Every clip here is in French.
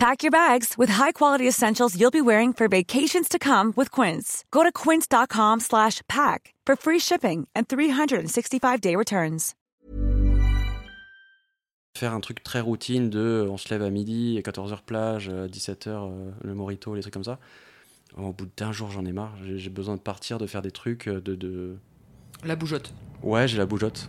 Pack your bags with high-quality essentials you'll be wearing for vacations to come with Quince. Go to quince.com slash pack for free shipping and 365-day returns. Faire un truc très routine de on se lève à midi, à 14h plage, à 17h le morito, les trucs comme ça. Au bout d'un jour, j'en ai marre. J'ai j'ai besoin de partir, de faire des trucs, de... de... La bougeotte. Ouais, j'ai la bougeotte.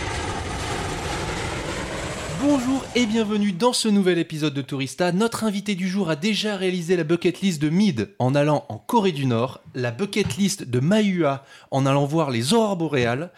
Bonjour et bienvenue dans ce nouvel épisode de Tourista. Notre invité du jour a déjà réalisé la bucket list de Mid en allant en Corée du Nord, la bucket list de Mahua en allant voir les aurores boréales.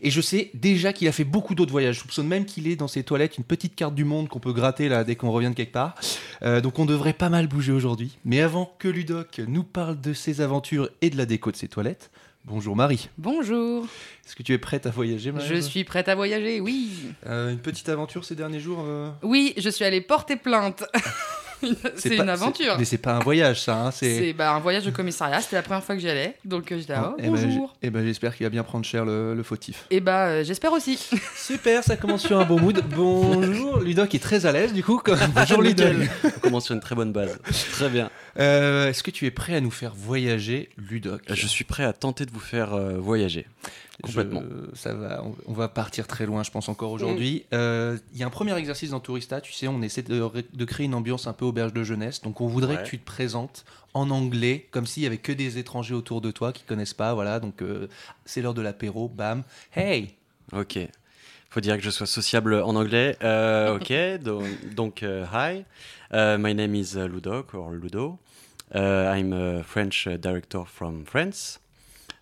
Et je sais déjà qu'il a fait beaucoup d'autres voyages. Je soupçonne même qu'il est dans ses toilettes une petite carte du monde qu'on peut gratter là dès qu'on revient de quelque part. Euh, donc on devrait pas mal bouger aujourd'hui. Mais avant que Ludoc nous parle de ses aventures et de la déco de ses toilettes, bonjour Marie. Bonjour. Est-ce que tu es prête à voyager Marie Je suis prête à voyager, oui. Euh, une petite aventure ces derniers jours euh Oui, je suis allée porter plainte. c'est une aventure. Mais c'est pas un voyage ça. hein, c'est... C'est bah, un voyage de commissariat, c'était la première fois que j'y allais. Donc euh, j'étais là, oh, Eh ben, bonjour. eh ben, j'espère qu'il va bien prendre cher le, le fautif. Et bah euh, j'espère aussi. Super, ça commence sur un bon mood. Bonjour, Ludoc est très à l'aise du coup. comme- Bonjour. Ludoc. On commence sur une très bonne base. Très bien. Euh, Est-ce que tu es prêt à nous faire voyager, Ludoc Je suis prêt à tenter de vous faire euh, voyager. Complètement. Je- ça va, on, on va partir très loin, je pense encore aujourd'hui. Euh, Il y a un premier exercice dans Tourista. Tu sais, on essaie de, ré- de créer une ambiance un peu auberge de jeunesse. Donc, on voudrait Ouais. que tu te présentes en anglais, comme s'il y avait que des étrangers autour de toi qui connaissent pas. Voilà, donc euh, c'est l'heure de l'apéro. Bam, hey. Ok. Faut dire que je sois sociable en anglais. Euh, ok. donc, donc, hi. Uh, my name is uh, Ludoc or Ludo. Uh, I'm a French uh, director from France.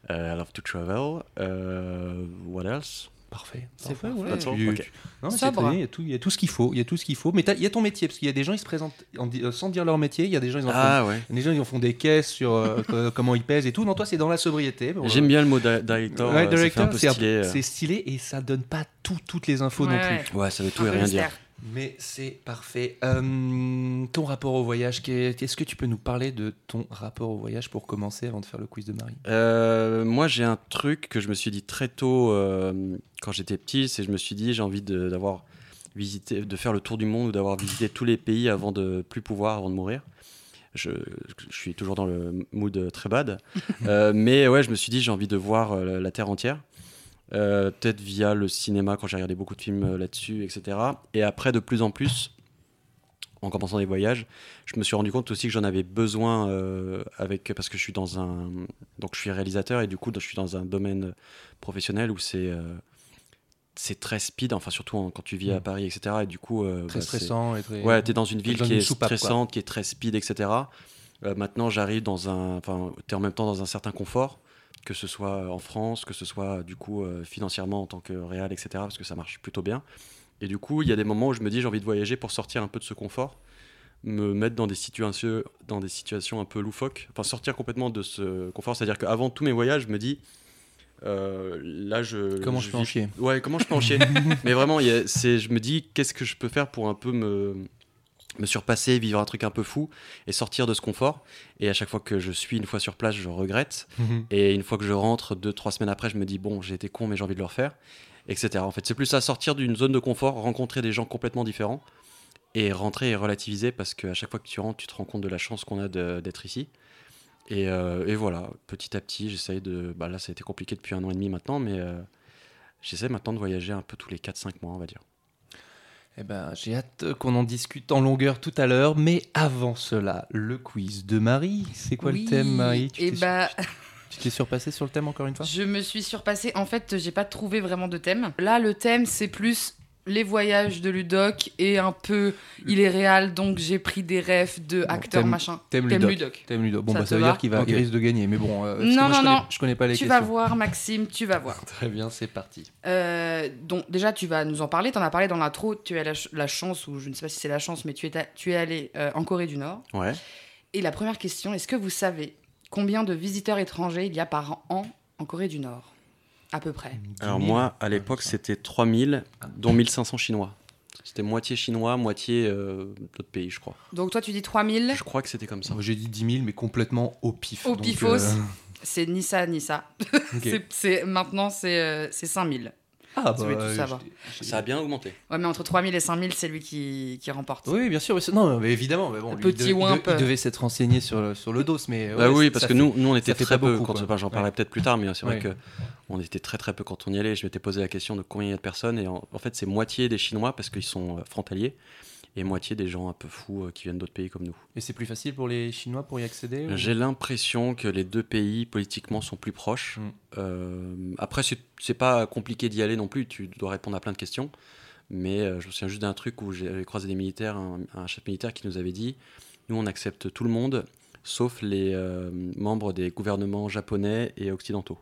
Uh, I love to travel. Uh, what else? Parfait. C'est parfait. ouais. Il y, a tout- il y a tout ce qu'il faut. Il y a tout ce qu'il faut. Mais il y a ton métier, parce qu'il y a des gens, ils se présentent en euh, sans dire leur métier. Il y a des gens, ils en font, Ah ouais. il y a des gens, ils en font des caisses sur euh, co- comment ils pèsent et tout. Non, toi, c'est dans la sobriété. Bon, J'aime euh, bien le mot di- director. ouais, director, c'est stylé. c'est stylé et ça donne pas tout- toutes les infos non plus. Ouais, ça veut tout et rien dire. Mais c'est parfait. Euh, ton rapport au voyage, est-ce que tu peux nous parler de ton rapport au voyage pour commencer avant de faire le quiz de Marie? Euh, moi, j'ai un truc que je me suis dit très tôt euh, quand j'étais petit, c'est que je me suis dit j'ai envie de- d'avoir visité, de faire le tour du monde ou d'avoir visité tous les pays avant de plus pouvoir, avant de mourir. Je, je suis toujours dans le mood très bad, mais ouais, je me suis dit j'ai envie de voir la terre entière. Euh, peut-être via le cinéma quand j'ai regardé beaucoup de films euh, là-dessus, etc. Et après, de plus en plus, en commençant des voyages, je me suis rendu compte aussi que j'en avais besoin euh, avec parce que je suis dans un donc je suis réalisateur et du coup je suis dans un domaine professionnel où c'est c'est très speed, enfin surtout en- quand tu vis à Mm. Paris, etc. Et du coup, Très bah, stressant et très. Ouais, t'es dans une ville qui est soupape, quoi. stressante, qui est très speed, etc. Maintenant, j'arrive dans un, enfin, t'es en même temps dans un certain confort, que ce soit en France, que ce soit du coup euh, financièrement en tant que réal, etc. Parce que ça marche plutôt bien. Et du coup, il y a des moments où je me dis j'ai envie de voyager pour sortir un peu de ce confort, me mettre dans des situations, dans des situations un peu loufoques, enfin sortir complètement de ce confort. C'est-à-dire qu'avant tous mes voyages, je me dis euh, là je Comment je peux en chier? Ouais, comment je peux en chier? Mais vraiment, il y a- c'est, je me dis, qu'est-ce que je peux faire pour un peu me, me surpasser, vivre un truc un peu fou et sortir de ce confort. Et à chaque fois que je suis une fois sur place, je regrette. Mhm. Et une fois que je rentre, deux, trois semaines après, je me dis, bon, j'ai été con, mais j'ai envie de le refaire, etc. En fait, c'est plus ça, sortir d'une zone de confort, rencontrer des gens complètement différents et rentrer et relativiser parce qu'à chaque fois que tu rentres, tu te rends compte de la chance qu'on a d'être ici. Et, euh, et voilà, petit à petit, j'essaye de. Bah là, ça a été compliqué depuis un an et demi maintenant, mais euh, j'essaie maintenant de voyager un peu tous les 4-5 mois, on va dire. Eh ben, j'ai hâte qu'on en discute en longueur tout à l'heure. Mais avant cela, le quiz de Marie. C'est quoi Oui, le thème, Marie? Tu t'es bah, sur- Tu t'es surpassée sur le thème encore une fois? Je me suis surpassée. En fait, j'ai pas trouvé vraiment de thème. Là, le thème, c'est plus les voyages de Ludoc et un peu il est réel, donc j'ai pris des refs de acteurs machin. T'aimes T'aimes Ludoc. Ludoc. T'aimes Ludoc. Bon, Ça bah, ça veut va dire qu'il va, Ok. il risque de gagner. Mais bon, euh, Non, moi, je non, connais- non. je connais pas les Tu questions. vas voir, Maxime, tu vas voir. Très bien, c'est parti. Euh, donc déjà, tu vas nous en parler. Tu en as parlé dans l'intro. Tu as la, ch- la chance, ou je ne sais pas si c'est la chance, mais tu es, tu es allé euh, en Corée du Nord. Ouais. Et la première question, est-ce que vous savez combien de visiteurs étrangers il y a par an en Corée du Nord? À peu près. Alors 10 000. moi, à l'époque, c'était 3000, dont 1500 chinois. C'était moitié chinois, moitié euh, d'autres pays, je crois. Donc toi, tu dis 3000. Je crois que c'était comme ça. Moi, J'ai dit 10 000, mais complètement au pif. Au pifos. euh, C'est ni ça, ni ça. ok. C'est- C'est, maintenant, c'est, euh, c'est 5000. Ah, veux tout savoir. Ça a bien augmenté. Ouais, mais entre 3000 et 5000, c'est lui qui, qui remporte. Oui, bien sûr. mais Non, mais évidemment. Mais bon, lui, Petit il, de- wimp. il devait s'être renseigné sur le, sur le dos, mais. Bah oui, parce fait- que nous, nous on était très pas peu. beaucoup, quand, j'en parlerai Ouais. peut-être plus tard, mais c'est vrai Ouais. que on était très très peu quand on y allait. Je m'étais posé la question de combien il y a de personnes, et en, en fait, c'est moitié des Chinois parce qu'ils sont euh, frontaliers, et moitié des gens un peu fous euh, qui viennent d'autres pays comme nous. Et c'est plus facile pour les Chinois pour y accéder ou- J'ai l'impression que les deux pays politiquement sont plus proches. Mm. Euh, après, c'est pas compliqué d'y aller non plus. Tu dois répondre à plein de questions. Mais euh, je me souviens juste d'un truc où j'ai croisé des militaires, un, un chef militaire qui nous avait dit nous, on accepte tout le monde, sauf les euh, membres des gouvernements japonais et occidentaux.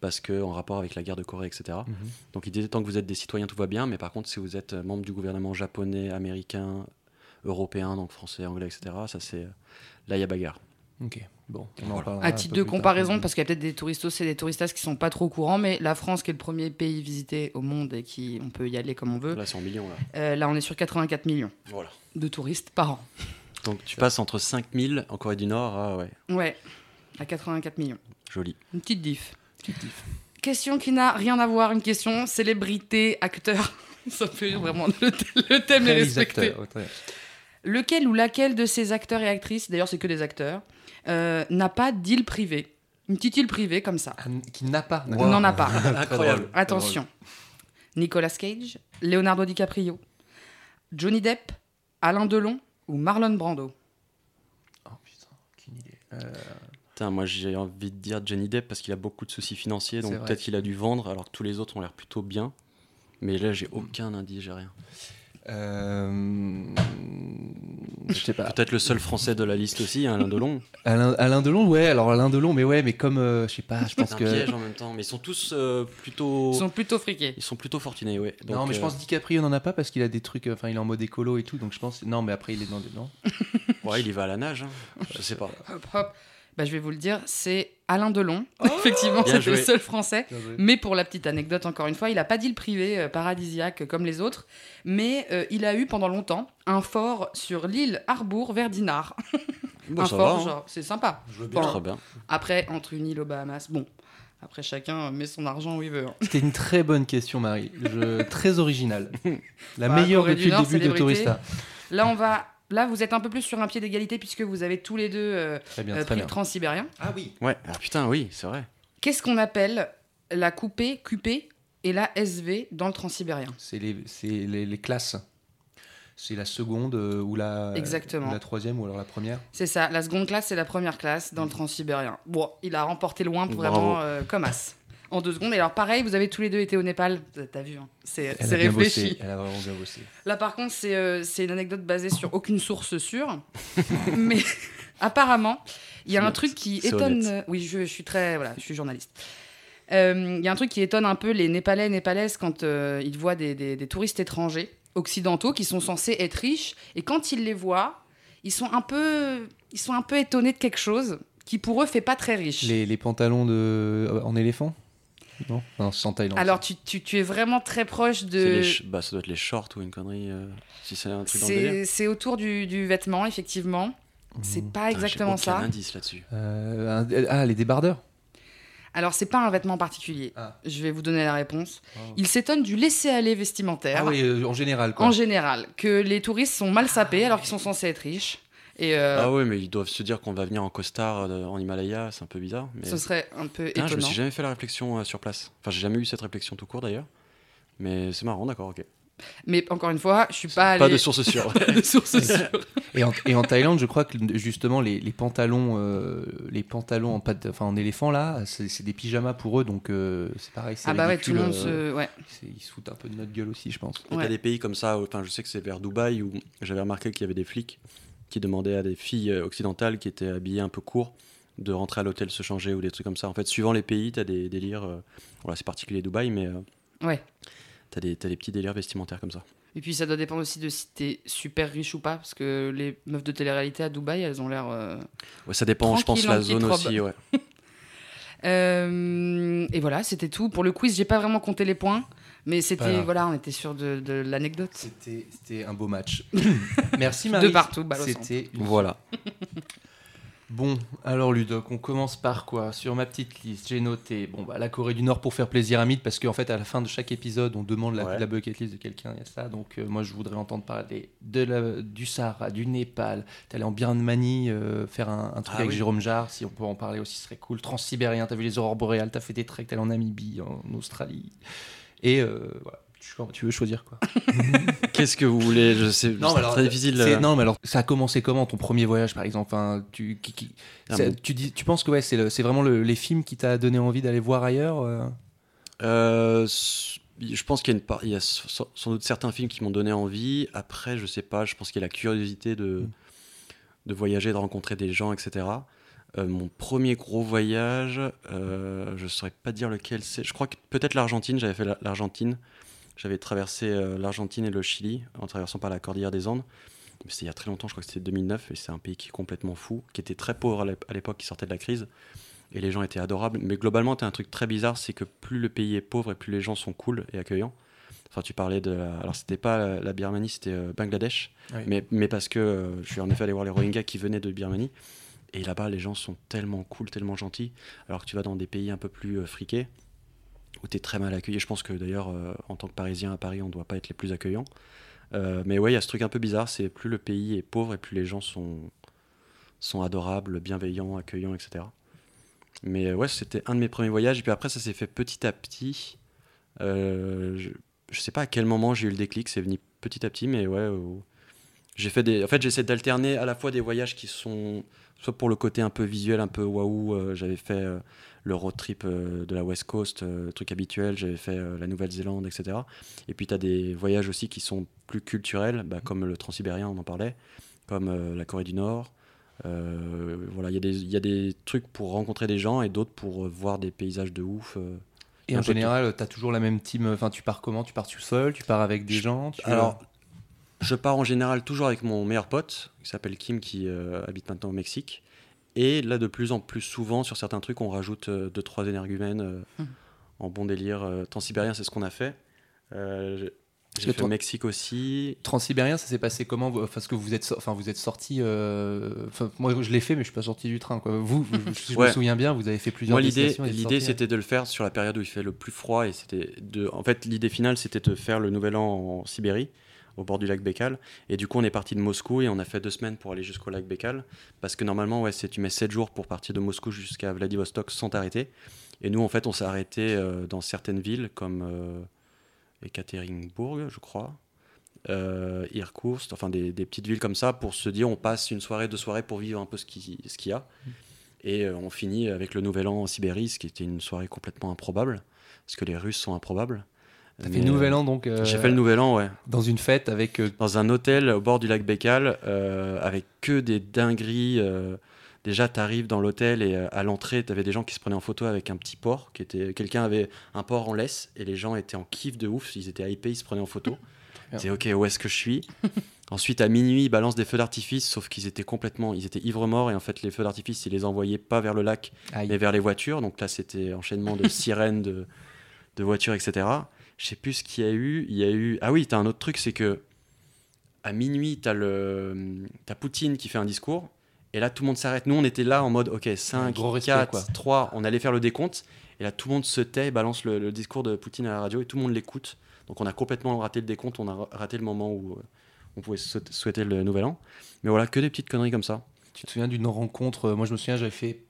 Parce que en rapport avec la guerre de Corée, etc. Mhm. Donc il disait tant que vous êtes des citoyens, tout va bien. Mais par contre, si vous êtes membre du gouvernement japonais, américain, européen, donc français, anglais, etc., ça c'est. Là, il y a bagarre. Ok, bon. Voilà. À titre de tard. comparaison, parce qu'il y a peut-être des touristos et des touristas qui sont pas trop au courant, mais la France, qui est le premier pays visité au monde et qui on peut y aller comme on veut, Là, c'est en millions. Là. euh, là on est sur 84 millions Voilà. de touristes par an. Donc tu passes entre 5000 en Corée du Nord à ouais, Ouais, à 84 millions. joli. Une petite diff. Question qui n'a rien à voir, une question célébrité, acteur. Ça fait vraiment le, le thème est respecté. Ouais. Lequel ou laquelle de ces acteurs et actrices, d'ailleurs c'est que des acteurs, euh, n'a pas d'île privée? Une petite île privée comme ça. Ah, Qui n'a pas. Il n'en a pas. Incroyable. Attention. Nicolas Cage, Leonardo DiCaprio, Johnny Depp, Alain Delon ou Marlon Brando? Oh putain, aucune idée. Euh, Putain, moi j'ai envie de dire Johnny Depp parce qu'il a beaucoup de soucis financiers, donc peut-être qu'il a dû vendre alors que tous les autres ont l'air plutôt bien. Mais là j'ai aucun indice, j'ai rien. euh, Je sais pas. Peut-être le seul français de la liste aussi, Alain Delon. Alain, Alain Delon, ouais, alors Alain Delon, mais ouais, mais comme, euh, je sais pas, je pense C'est un que. piège en même temps, mais ils sont tous euh, plutôt. Ils sont plutôt friqués. Ils sont plutôt fortunés, ouais. non, mais je euh, pense DiCaprio n'en a pas parce qu'il a des trucs, euh, enfin, il est en mode écolo et tout, donc je pense. Non, mais après, il est dans des. Non. ouais, il y va à la nage, hein. je sais pas. Hop, hop. Bah, je vais vous le dire, c'est Alain Delon. Effectivement, Bien c'était le seul français. Mais pour la petite anecdote, encore une fois, il n'a pas d'île privée euh, paradisiaque comme les autres, mais euh, il a eu pendant longtemps un fort sur l'île Harbour vers Dinard. Bon, un ça fort, va, hein. genre, c'est sympa. Bien, Bon, Très bien. Après, entre une île aux Bahamas, bon, après chacun met son argent où il veut. hein. C'était une très bonne question, Marie. Je- Très originale. La Bah, meilleure Corée depuis du le Nord, début de. Tourista. Là, on va. Là, vous êtes un peu plus sur un pied d'égalité puisque vous avez tous les deux euh, Très bien, euh, pris le transsibérien. Ah oui. Ouais, ah, putain, oui, c'est vrai. Qu'est-ce qu'on appelle la coupée QP et la SV dans le transsibérien? C'est les, c'est les, les classes. C'est la seconde euh, ou la, Exactement. ou la troisième ou alors la première. C'est ça, la seconde classe, c'est la première classe dans le transsibérien. Bon, il a remporté loin pour Bravo. vraiment euh, comme as. En deux secondes. Et alors, pareil, vous avez tous les deux été au Népal. T'as vu, hein, c'est réfléchi. bossé. Elle a vraiment bien bossé. Là, par contre, c'est euh, une anecdote basée sur aucune source sûre. mais apparemment, il y a un truc qui étonne. honnête. euh, Oui, je, je suis très. Voilà, je suis journaliste. Euh, Il y a un truc qui étonne un peu les Népalais et Népalaises quand euh, ils voient des, des- des touristes étrangers, occidentaux, qui sont censés être riches. Et quand ils les voient, ils sont un peu, ils sont un peu étonnés de quelque chose qui, pour eux, fait pas très riche. Les, les pantalons de, en éléphant? Non, non c'est en Thaïlande. Alors, tu, tu- tu es vraiment très proche C'est de. bah, ça doit être les shorts ou une connerie. euh, si c'est un truc dans. C'est c'est autour du, du vêtement, effectivement. C'est pas Putain, j'ai exactement aucun ça. indice là-dessus. Euh, un- ah, les débardeurs Alors, c'est pas un vêtement particulier. Ah. Je vais vous donner la réponse. Oh. Il s'étonne du laisser-aller vestimentaire, Ah oui, euh, en général quoi. en général, que les touristes sont mal sapés alors qu'ils sont censés être riches. Et euh, Ah ouais, mais ils doivent se dire qu'on va venir en costard euh, en Himalaya, c'est un peu bizarre. Mais... ce serait un peu Putain, je me étonnant. suis jamais fait la réflexion euh, sur place. Enfin, j'ai jamais eu cette réflexion tout court d'ailleurs. Mais c'est marrant, d'accord, ok. Mais encore une fois, je suis pas allée. Pas de source sûre. de source sûre. Et en, et en Thaïlande, je crois que justement les, les pantalons, euh, les pantalons en pâte, enfin en éléphant là, c'est c'est des pyjamas pour eux, donc euh, c'est pareil. c'est Ah bah ouais, tout ridicule, le monde euh, se. Ouais. c'est- Ils se foutent un peu de notre gueule aussi, je pense. Et Ouais. t'as des pays comme ça, enfin je sais que c'est vers Dubaï où j'avais remarqué qu'il y avait des flics qui demandaient à des filles euh, occidentales qui étaient habillées un peu court de rentrer à l'hôtel se changer ou des trucs comme ça. En fait, suivant les pays, t'as des délires. euh, voilà, c'est particulier Dubaï, mais euh, Ouais. des, t'as des petits délires vestimentaires comme ça. Et puis ça doit dépendre aussi de si t'es super riche ou pas, parce que les meufs de télé-réalité à Dubaï, elles ont l'air. euh, Ouais, ça dépend, je pense, la zone aussi. Ouais. Et voilà, c'était tout. Pour le quiz, j'ai pas vraiment compté les points, mais c'était Voilà. voilà, on était sûr de, de l'anecdote. C'était c'était un beau match. Merci Marie. De partout. C'était une Voilà. Bon, alors Ludoc, on commence par quoi? Sur ma petite liste, j'ai noté bon, bah, la Corée du Nord pour faire plaisir à Mythe, parce qu'en fait, à la fin de chaque épisode, on demande la, Ouais. la bucket list de quelqu'un, il y a ça. Donc, euh, moi, je voudrais entendre parler de la- du Sahara, du Népal. T'es allé en Birmanie euh, faire un, un truc Ah avec oui. Jérôme Jarre, si on peut en parler aussi, ce serait cool. Transsibérien, t'as vu les aurores boréales, t'as fait des treks, t'es allé en Namibie, en Australie. Et euh, voilà. Tu, veux choisir quoi Qu'est-ce que vous voulez? Je sais, Non, alors, très difficile. euh, Non, mais alors, ça a commencé comment ton premier voyage, par exemple? Enfin, tu, qui- qui- tu, dis, tu penses que ouais, c'est le- c'est vraiment le- les films qui t'a donné envie d'aller voir ailleurs euh? Je pense qu'il y a, une part- il y a sans sans doute certains films qui m'ont donné envie. Après, je sais pas, je pense qu'il y a la curiosité de, de voyager, de rencontrer des gens, etc. Euh, mon premier gros voyage, euh, je saurais pas dire lequel c'est. Je crois que peut-être l'Argentine, j'avais fait la- l'Argentine. J'avais traversé euh, l'Argentine et le Chili en traversant par la cordillère des Andes. C'était il y a très longtemps, je crois que c'était 2009, et c'est un pays qui est complètement fou, qui était très pauvre à l'ép- à l'époque, qui sortait de la crise et les gens étaient adorables. Mais globalement, tu as un truc très bizarre, c'est que plus le pays est pauvre et plus les gens sont cool et accueillants. Enfin, tu parlais de. la- Alors, c'était pas la, Birmanie, c'était Bangladesh. Oui. Mais, mais parce que je suis en effet allé voir les Rohingyas qui venaient de Birmanie. Et là-bas, les gens sont tellement cool, tellement gentils. Alors que tu vas dans des pays un peu plus euh, friqués, où tu es très mal accueilli. Je pense que d'ailleurs, euh, en tant que Parisien à Paris, on ne doit pas être les plus accueillants. Euh, mais ouais, il y a ce truc un peu bizarre, c'est plus le pays est pauvre et plus les gens sont, sont adorables, bienveillants, accueillants, etc. Mais ouais, c'était un de mes premiers voyages. Et puis après, ça s'est fait petit à petit. Je, je sais pas à quel moment j'ai eu le déclic, c'est venu petit à petit, mais ouais. j'ai fait des. En fait, j'essaie d'alterner à la fois des voyages qui sont soit pour le côté un peu visuel, un peu waouh. euh, j'avais fait euh, le road trip euh, de la West Coast, le truc habituel. J'avais fait la Nouvelle-Zélande, etc. Et puis tu as des voyages aussi qui sont plus culturels, bah, comme le Transsibérien, on en parlait, comme la Corée du Nord. Euh, voilà, il y, a des- il y a des trucs pour rencontrer des gens et d'autres pour voir des paysages de ouf. Et en général, t'as toujours la même team. Enfin, tu pars comment? Tu pars tout seul? Tu pars avec des gens? Tu- Alors, je pars en général toujours avec mon meilleur pote, qui s'appelle Kim, qui euh, habite maintenant au Mexique. Et là, de plus en plus souvent, sur certains trucs, on rajoute euh, deux, trois énergumènes euh, Mhm. en bon délire. Euh, Transsibérien, c'est ce qu'on a fait. J'ai- fait au Mexique aussi. Transsibérien, ça s'est passé comment Parce que vous êtes, so- enfin, vous êtes sorti. moi, je l'ai fait, mais je suis pas sorti du train. Quoi. Vous, je me Ouais. souviens bien, vous avez fait plusieurs. Moi, l'idée, l'idée, sorties, c'était de le faire sur la période où il fait le plus froid. Et c'était de... En fait, l'idée finale, c'était de faire le nouvel an en Sibérie, au bord du lac Baikal. Et du coup, on est parti de Moscou et on a fait deux semaines pour aller jusqu'au lac Baikal. Parce que normalement, ouais, tu mets 7 jours pour partir de Moscou jusqu'à Vladivostok sans t'arrêter. Et nous, en fait, on s'est arrêté euh, dans certaines villes comme euh, Ekaterinbourg, je crois. Euh, Irkoutsk, enfin des, des petites villes comme ça, pour se dire on passe une soirée, deux soirées pour vivre un peu ce qui- ce qu'il y a. Et euh, on finit avec le Nouvel An en Sibérie, ce qui était une soirée complètement improbable, parce que les Russes sont improbables. T'as fait le Nouvel An donc. euh, J'ai fait le Nouvel An, ouais. dans une fête avec. euh, Dans un hôtel au bord du lac Baikal, euh, avec que des dingueries. déjà, tu arrives dans l'hôtel et à l'entrée, tu avais des gens qui se prenaient en photo avec un petit porc. qui était Quelqu'un avait un porc en laisse et les gens étaient en kiff de ouf. Ils étaient hypés, ils se prenaient en photo. C'est ok, où est-ce que je suis? Ensuite, à minuit, ils balancent des feux d'artifice, sauf qu'ils étaient complètement. Ils étaient ivres-morts et en fait, les feux d'artifice, ils les envoyaient pas vers le lac, aïe. mais vers les voitures. Donc là, c'était enchaînement de sirènes, de, de voitures, etc. Je sais plus ce qu'il y a eu. Il y a eu. Ah oui, t'as un autre truc, c'est que à minuit, t'as le t'as Poutine qui fait un discours. Et là, tout le monde s'arrête. Nous, on était là en mode, ok, 5, gros respect, 4, quoi. 3, on allait faire le décompte. Et là, tout le monde se tait, balance le, le discours de Poutine à la radio et tout le monde l'écoute. Donc, on a complètement raté le décompte. On a ra- raté le moment où euh, on pouvait sou- souhaiter le nouvel an. Mais voilà, que des petites conneries comme ça. Tu te souviens d'une rencontre euh, Moi, je me souviens, j'avais fait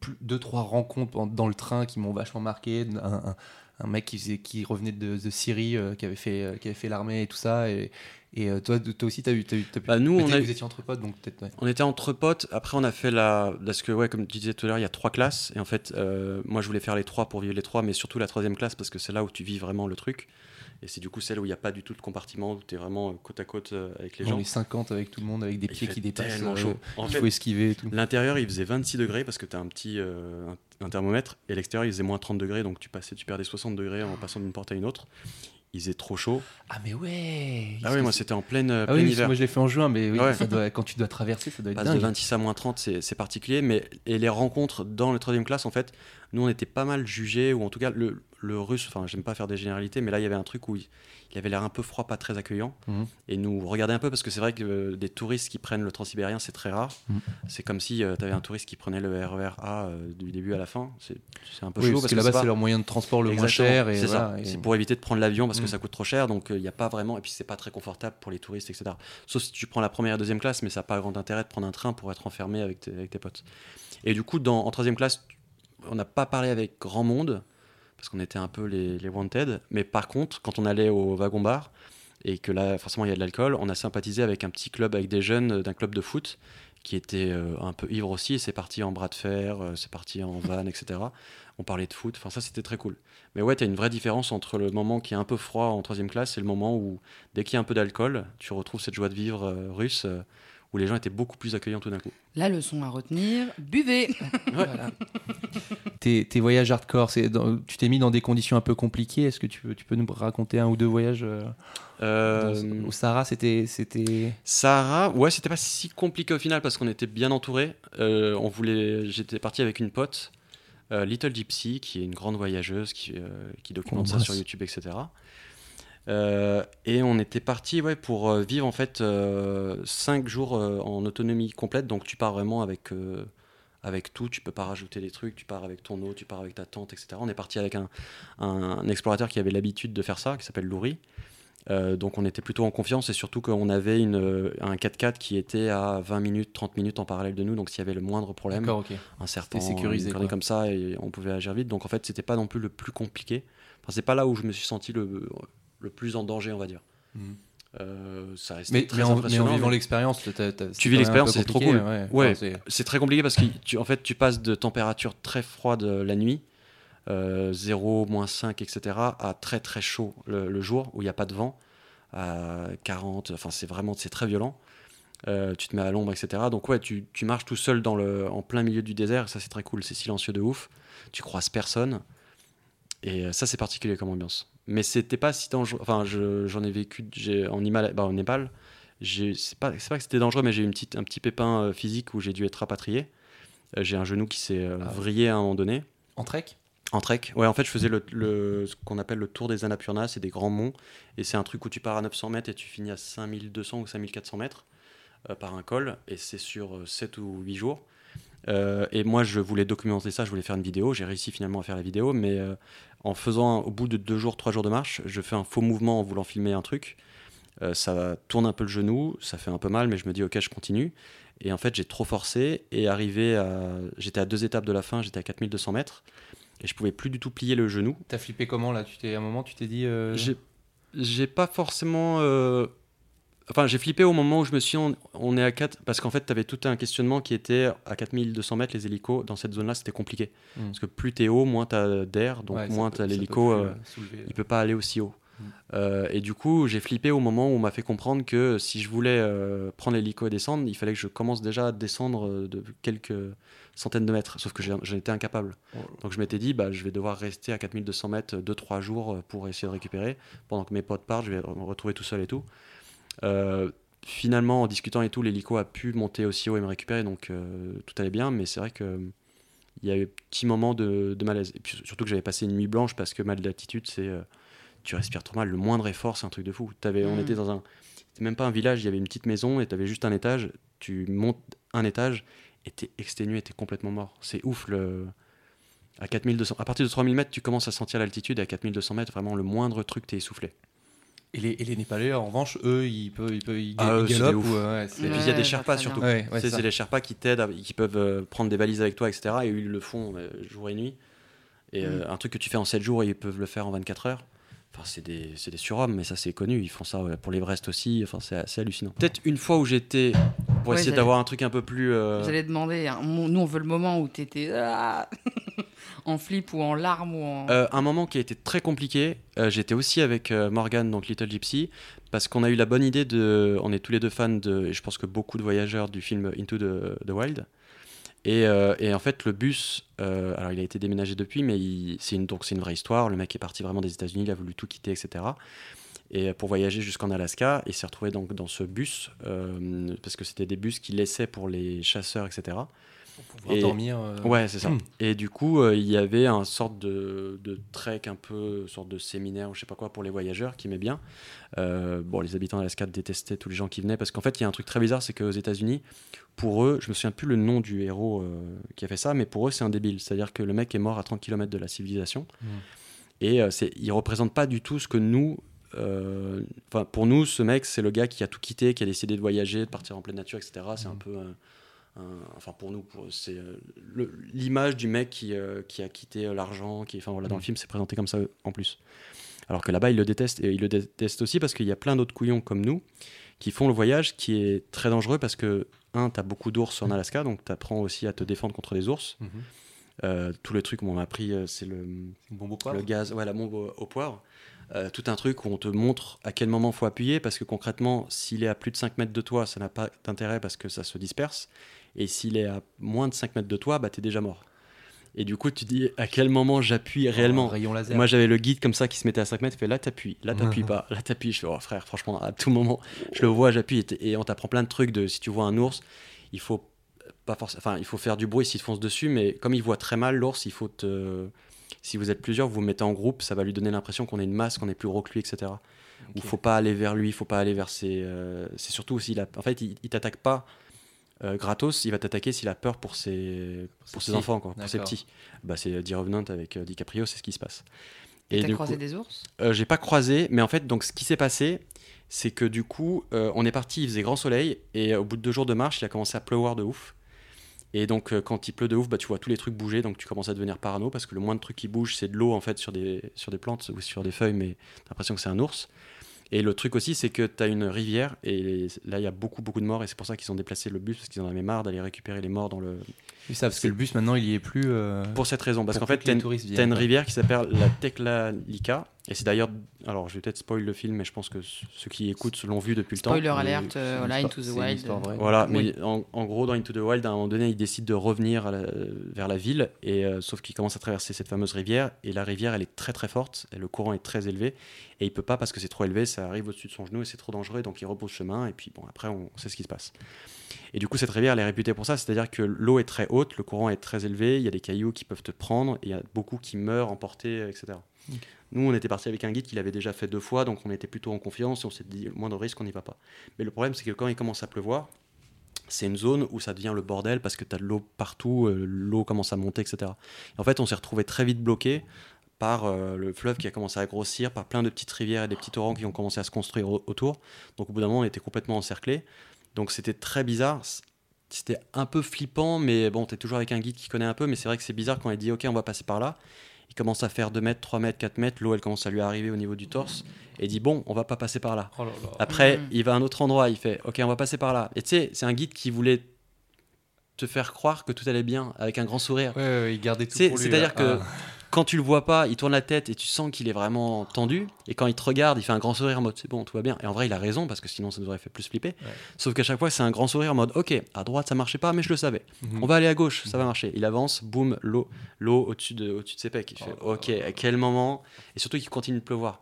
plus- deux trois rencontres en- dans le train qui m'ont vachement marqué. Un, un- un mec qui, faisait, qui revenait de, de Syrie, euh, qui avait fait, euh, qui avait fait l'armée et tout ça. Et, et euh, toi, toi aussi, t'as eu, t'as eu, pu- Bah, nous, on a- vous étiez entre potes, donc peut-être. ouais. On était entre potes. Après, on a fait la. Parce que, ouais, comme tu disais tout à l'heure, il y a trois classes. Et en fait, moi, je voulais faire les trois pour vivre les trois, mais surtout la troisième classe parce que c'est là où tu vis vraiment le truc. Et c'est du coup celle où il n'y a pas du tout de compartiment, où tu es vraiment euh, côte à côte euh, avec les On gens. est 50 avec tout le monde, avec des pieds qui dépassent. tellement euh, chaud. En il fait, faut esquiver. L'intérieur, il faisait 26 degrés parce que tu as un petit euh, un, un thermomètre. Et l'extérieur, il faisait moins 30 degrés. Donc tu, passais, tu perdais 60 degrés en passant d'une porte à une autre. Il faisait trop chaud. Ah, mais ouais Ah oui, moi, c'était en pleine, Ah plein oui, hiver. moi je l'ai fait en juin, mais oui, Ouais. ça doit- quand tu dois traverser, ça doit être passe de dingue. 26 à moins 30, c'est c'est particulier. Mais, et les rencontres dans le troisième classe, en fait, nous, on était pas mal jugés, ou en tout cas, le, le russe, enfin, j'aime pas faire des généralités, mais là, il y avait un truc où il, il avait l'air un peu froid, pas très accueillant. Mhm. Et nous regardait un peu, parce que c'est vrai que euh, des touristes qui prennent le transsibérien, c'est très rare. Mhm. C'est comme si tu avais un touriste qui prenait le RER A euh, du début à la fin. C'est un peu Oui, chaud. parce, que c'est là-bas, pas- c'est leur moyen de transport le moins cher. Et c'est voilà, ça. et- C'est pour éviter de prendre l'avion parce que Mm. ça coûte trop cher, donc il n'y a pas vraiment. Et puis c'est pas très confortable pour les touristes, etc. Sauf si tu prends la première et deuxième classe, mais ça n'a pas grand intérêt de prendre un train pour être enfermé avec tes, avec tes potes. Et du coup, dans, en troisième classe, on n'a pas parlé avec grand monde parce qu'on était un peu les, les wanted. Mais par contre, quand on allait au wagon bar et que là, forcément, il y a de l'alcool, on a sympathisé avec un petit club avec des jeunes d'un club de foot qui était euh, un peu ivre aussi. Et c'est parti en bras de fer, euh, c'est parti en van, etc. On parlait de foot. Enfin, ça, c'était très cool. Mais ouais, tu as une vraie différence entre le moment qui est un peu froid en troisième classe et le moment où, dès qu'il y a un peu d'alcool, tu retrouves cette joie de vivre euh, russe où les gens étaient beaucoup plus accueillants tout d'un coup. La leçon à retenir, buvez Voilà. tes, tes voyages hardcore, c'est dans- tu t'es mis dans des conditions un peu compliquées. Est-ce que tu, peux- tu peux nous raconter un ou deux voyages euh, Euh, dans- au Sahara C'était, c'était. Sahara, ouais, c'était pas si compliqué au final parce qu'on était bien entouré. Euh, on voulait, j'étais parti avec une pote, euh, Little Gypsy, qui est une grande voyageuse, qui, euh, qui documente ça sur YouTube, etc. Euh, et on était parti, ouais, pour euh, vivre en fait 5 jours euh, en autonomie complète. Donc tu pars vraiment avec avec tout. Tu peux pas rajouter des trucs. Tu pars avec ton eau, tu pars avec ta tente, etc. On est parti avec un, un, un explorateur qui avait l'habitude de faire ça, qui s'appelle Louri. Euh, donc on était plutôt en confiance et surtout qu'on avait une, un 4x4 qui était à 20 minutes, 30 minutes en parallèle de nous. Donc s'il y avait le moindre problème, D'accord, ok. un serpent, sécurisé, une comme ça, et on pouvait agir vite. Donc en fait, c'était pas non plus le plus compliqué. Enfin, c'est pas là où je me suis senti le, le plus en danger, on va dire. Mhm. Euh, ça restait Mais, très mais, en, mais en impressionnant. vivant l'expérience, Tu vis l'expérience, c'est trop cool. Ouais. Ouais. Enfin, c'est- très compliqué parce que tu, en fait, tu passes de température très froide euh, la nuit, euh, 0, moins 5, etc., à très très chaud le, le jour où il n'y a pas de vent, à 40, enfin c'est vraiment c'est très violent. Euh, tu te mets à l'ombre, etc. Donc ouais, tu, tu marches tout seul dans le, en plein milieu du désert, ça c'est très cool, c'est silencieux de ouf. Tu croises personne, et ça c'est particulier comme ambiance. Mais c'était pas si dangereux. Enfin, je- j'en ai vécu j'ai, en, Himalaya, bah, au Népal. C'est pas, pas que c'était dangereux, mais j'ai eu une petite, un petit pépin euh, physique où j'ai dû être rapatrié. Euh, j'ai un genou qui s'est euh, Ah. vrillé à un moment donné. En trek? En trek Ouais, en fait, je faisais le, le- ce qu'on appelle le tour des Annapurna, c'est des grands monts. Et c'est un truc où tu pars à 900 mètres et tu finis à 5200 ou 5400 mètres euh, par un col. Et c'est sur euh, 7 ou 8 jours. Euh, et moi, je voulais documenter ça, je voulais faire une vidéo. J'ai réussi finalement à faire la vidéo, mais euh, en faisant, au bout de 2 jours, 3 jours de marche, je fais un faux mouvement en voulant filmer un truc. Euh, ça tourne un peu le genou, ça fait un peu mal, mais je me dis, ok, je continue. Et en fait, j'ai trop forcé et arrivé à. J'étais à deux étapes de la fin, j'étais à 4200 mètres et je pouvais plus du tout plier le genou. T'as flippé comment là? Tu t'es, À un moment, tu t'es dit. J'ai pas forcément. Euh, Enfin, j'ai flippé au moment où je me suis. On, on est à 4. Parce qu'en fait, tu avais tout un questionnement qui était à 4200 mètres, les hélicos. Dans cette zone-là, c'était compliqué. Hmm. Parce que plus t'es haut, moins t'as d'air. Donc, ouais, moins t'as l'hélico. euh, euh, il peut pas aller aussi haut. Mm. Euh, et du coup, j'ai flippé au moment où on m'a fait comprendre que si je voulais euh, prendre l'hélico et descendre, il fallait que je commence déjà à descendre euh, de quelques centaines de mètres. Sauf que j'en étais incapable. Oh. Donc je m'étais dit, bah, je vais devoir rester à 4200 mètres 2-3 jours euh, pour essayer de récupérer. Pendant que mes potes partent, je vais me retrouver tout seul et tout. Euh, finalement, en discutant et tout, l'hélico a pu monter aussi haut et me récupérer, donc euh, tout allait bien. Mais c'est vrai que il y a eu un petit moment de, de malaise. Et puis surtout que j'avais passé une nuit blanche parce que mal d'altitude, c'est euh, tu respires trop mal. Le moindre effort, c'est un truc de fou. T'avais, On Mm. était dans un, c'était même pas un village, il y avait une petite maison et tu avais juste un étage. Tu montes un étage et t'es exténué, t'es complètement mort. C'est ouf le. À 4200, à partir de 3000 mètres, tu commences à sentir l'altitude. Et à 4200 mètres, vraiment le moindre truc, t'es essoufflé. Et les, et les Népalais, en revanche, eux, ils peuvent, ils peuvent, ils, Ah, ils galopent ouf. ou, ouais, Et puis il y a des Sherpas surtout. bien. Ouais, ouais, c'est les Sherpas qui t'aident, qui peuvent euh, prendre des valises avec toi, etc. Et eux, ils le font euh, jour et nuit. Et euh, un truc que tu fais en 7 jours, ils peuvent le faire en 24 heures. Enfin, c'est des, c'est des surhommes, mais ça c'est connu. Ils font ça ouais, pour l'Everest aussi. Enfin, c'est assez hallucinant. Peut-être une fois où j'étais pour Ouais, essayer d'avoir un truc un peu plus. euh, Vous allez demander, hein, nous on veut le moment où t'étais ah en flip ou en larmes ou en. Euh, un moment qui a été très compliqué, euh, j'étais aussi avec euh, Morgan, donc Little Gypsy, parce qu'on a eu la bonne idée de. On est tous les deux fans de. Et je pense que beaucoup de voyageurs du film Into the, Wild. Et, et en fait, le bus, alors il a été déménagé depuis, mais c'est une, une vraie histoire. Le mec est parti vraiment des États-Unis, il a voulu tout quitter, etc. Et pour voyager jusqu'en Alaska, il s'est retrouvé donc dans ce bus, parce que c'était des bus qu'il laissait pour les chasseurs, etc. Pour pouvoir Et- dormir. euh, Ouais, c'est ça. Hmm. Et du coup, euh, il y avait un sorte de, de trek, un peu, sorte de séminaire, ou je sais pas quoi, pour les voyageurs qui aimaient bien. Euh, bon, les habitants d'Alaska détestaient tous les gens qui venaient parce qu'en fait, il y a un truc très bizarre, c'est qu'aux États-Unis, pour eux, je me souviens plus le nom du héros qui a fait ça, mais pour eux, c'est un débile. C'est-à-dire que le mec est mort à 30 km de la civilisation Hmm. et c'est, il représente pas du tout ce que nous. euh, pour nous, ce mec, c'est le gars qui a tout quitté, qui a décidé de voyager, de partir en pleine nature, etc. C'est un Mhm. peu. euh, un- enfin, pour nous, c'est euh, le- l'image du mec qui, euh, qui a quitté euh, l'argent, qui, enfin voilà, dans le film, c'est présenté comme ça euh, en plus. Alors que là-bas, ils le détestent et ils le détestent aussi parce qu'il y a plein d'autres couillons comme nous qui font le voyage qui est très dangereux parce que un, t'as beaucoup d'ours en Alaska, donc t'apprends aussi à te défendre contre les ours. Mhm. Euh, tous les trucs qu'on m'a appris, euh, c'est le poivre. le gaz, ouais, la bombe au, au poivre. Euh, tout un truc où on te montre à quel moment faut appuyer parce que concrètement, s'il est à plus de 5 mètres de toi, ça n'a pas d'intérêt parce que ça se disperse. Et s'il est à moins de 5 mètres de toi, bah t'es déjà mort. Et du coup, tu dis à quel moment j'appuie réellement. rayon laser. Moi, j'avais le guide comme ça qui se mettait à 5 mètres, il fait là, t'appuies, là, t'appuies pas, là, t'appuies. Je fais, oh frère, franchement, à tout moment, je le vois, j'appuie. Et, on t'apprend plein de trucs de si tu vois un ours, il faut pas forcément, enfin, il faut faire du bruit s'il te fonce dessus, mais comme il voit très mal l'ours, il faut te. Si vous êtes plusieurs, vous vous mettez en groupe, ça va lui donner l'impression qu'on est une masse, qu'on est plus gros que lui, etc. Ou Ok. faut pas aller vers lui, faut pas aller vers ses. euh, c'est surtout aussi, il a- en fait, il, il t'attaque pas euh, gratos, il va t'attaquer s'il a peur pour ses, pour ses petits. enfants, quoi, pour ses petits. Bah, c'est The Revenant avec euh, DiCaprio, c'est ce qui se passe. Et t'as croisé coup- des ours? euh, j'ai pas croisé, mais en fait, donc ce qui s'est passé, c'est que du coup, euh, on est parti, il faisait grand soleil, et au bout de deux jours de marche, il a commencé à pleuvoir de ouf. Et donc, quand il pleut de ouf, bah, tu vois tous les trucs bouger, donc tu commences à devenir parano, parce que le moindre truc qui bouge, c'est de l'eau en fait sur des, sur des plantes ou sur des feuilles, mais t'as l'impression que c'est un ours. Et le truc aussi, c'est que tu as une rivière, et là, il y a beaucoup, beaucoup de morts, et c'est pour ça qu'ils ont déplacé le bus, parce qu'ils en avaient marre d'aller récupérer les morts dans le. Oui, ça, parce que le bus maintenant il y est plus. euh, Pour cette raison, parce qu'en fait, les t'as une- rivière qui s'appelle la Teklalika, et c'est d'ailleurs, alors je vais peut-être spoil le film, mais je pense que ceux qui écoutent l'ont vu depuis le temps. Spoiler c'est euh, voilà, Into the Wild. Voilà, Oui. mais en, en gros, dans Into the Wild, à un moment donné, il décide de revenir la- vers la ville, et euh, sauf qu'il commence à traverser cette fameuse rivière, et la rivière, elle est très très forte, et le courant est très élevé, et il peut pas parce que c'est trop élevé, ça arrive au-dessus de son genou, et c'est trop dangereux, donc il rebrousse chemin, et puis bon, après, on sait ce qui se passe. Et du coup, cette rivière, elle est réputée pour ça, c'est-à-dire que l'eau est très haute, le courant est très élevé, il y a des cailloux qui peuvent te prendre, et il y a beaucoup qui meurent emportés, etc. Nous, on était parti avec un guide qui l'avait déjà fait deux fois, donc on était plutôt en confiance et on s'est dit, moindre risque, on n'y va pas. Mais le problème, c'est que quand il commence à pleuvoir, c'est une zone où ça devient le bordel parce que tu as de l'eau partout, euh, l'eau commence à monter, etc. Et en fait, on s'est retrouvé très vite bloqué par euh, le fleuve qui a commencé à grossir, par plein de petites rivières et des petits torrents qui ont commencé à se construire au- autour. Donc au bout d'un moment, on était complètement encerclé. Donc c'était très bizarre. C'était un peu flippant, mais bon, tu es toujours avec un guide qui connaît un peu, mais c'est vrai que c'est bizarre quand il dit, ok, on va passer par là. Commence à faire 2 mètres, 3 mètres, 4 mètres, l'eau elle commence à lui arriver au niveau du torse, et dit, bon, on va pas passer par là. Oh là là. Après, Mhm. il va à un autre endroit, il fait Ok, on va passer par là. Et tu sais, c'est un guide qui voulait te faire croire que tout allait bien avec un grand sourire. Ouais, ouais, ouais, il gardait tout C'est- pour lui. C'est-à-dire que Ah. Quand tu le vois pas, il tourne la tête et tu sens qu'il est vraiment tendu. Et quand il te regarde, il fait un grand sourire en mode C'est bon, tout va bien. Et en vrai, il a raison parce que sinon, ça nous aurait fait plus flipper. Ouais. Sauf qu'à chaque fois, c'est un grand sourire en mode Ok, à droite, ça marchait pas, mais je le savais. Mhm. On va aller à gauche, ça va marcher. Il avance, boum, l'eau, l'eau au-dessus de, au-dessus de ses pecs. Il fait Oh Ok, à quel moment? Et surtout qu'il continue de pleuvoir.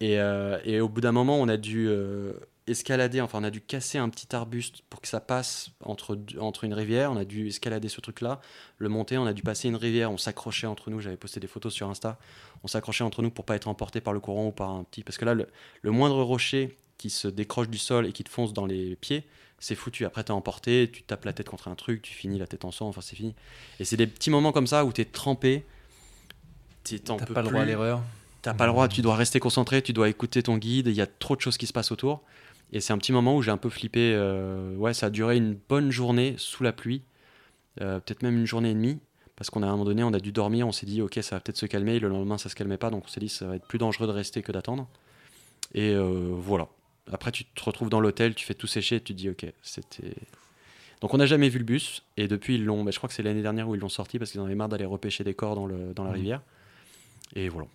Et, euh, et au bout d'un moment, on a dû euh, escalader, enfin, on a dû casser un petit arbuste pour que ça passe entre, entre une rivière. On a dû escalader ce truc-là, le monter. On a dû passer une rivière. On s'accrochait entre nous. J'avais posté des photos sur Insta. On s'accrochait entre nous pour pas être emporté par le courant ou par un petit. Parce que là, le, le moindre rocher qui se décroche du sol et qui te fonce dans les pieds, c'est foutu. Après, t'es emporté, tu tapes la tête contre un truc, tu finis la tête en sang, enfin, c'est fini. Et c'est des petits moments comme ça où t'es trempé. t'es- T'as pas le droit à plus. l'erreur. T'as pas le droit, tu dois rester concentré, tu dois écouter ton guide, il y a trop de choses qui se passent autour. Et c'est un petit moment où j'ai un peu flippé. euh, ouais, ça a duré une bonne journée sous la pluie, euh, peut-être même une journée et demie, Parce qu'on a à un moment donné, on a dû dormir, on s'est dit, ok, ça va peut-être se calmer. Le lendemain, ça se calmait pas, donc on s'est dit, ça va être plus dangereux de rester que d'attendre. Et euh, voilà. Après, tu te retrouves dans l'hôtel, tu fais tout sécher, et tu te dis, ok, c'était. Donc on n'a jamais vu le bus, et depuis ils l'ont, je crois que c'est l'année dernière où ils l'ont sorti parce qu'ils en avaient marre d'aller repêcher des corps dans, le, dans la Mhm. rivière. Et voilà.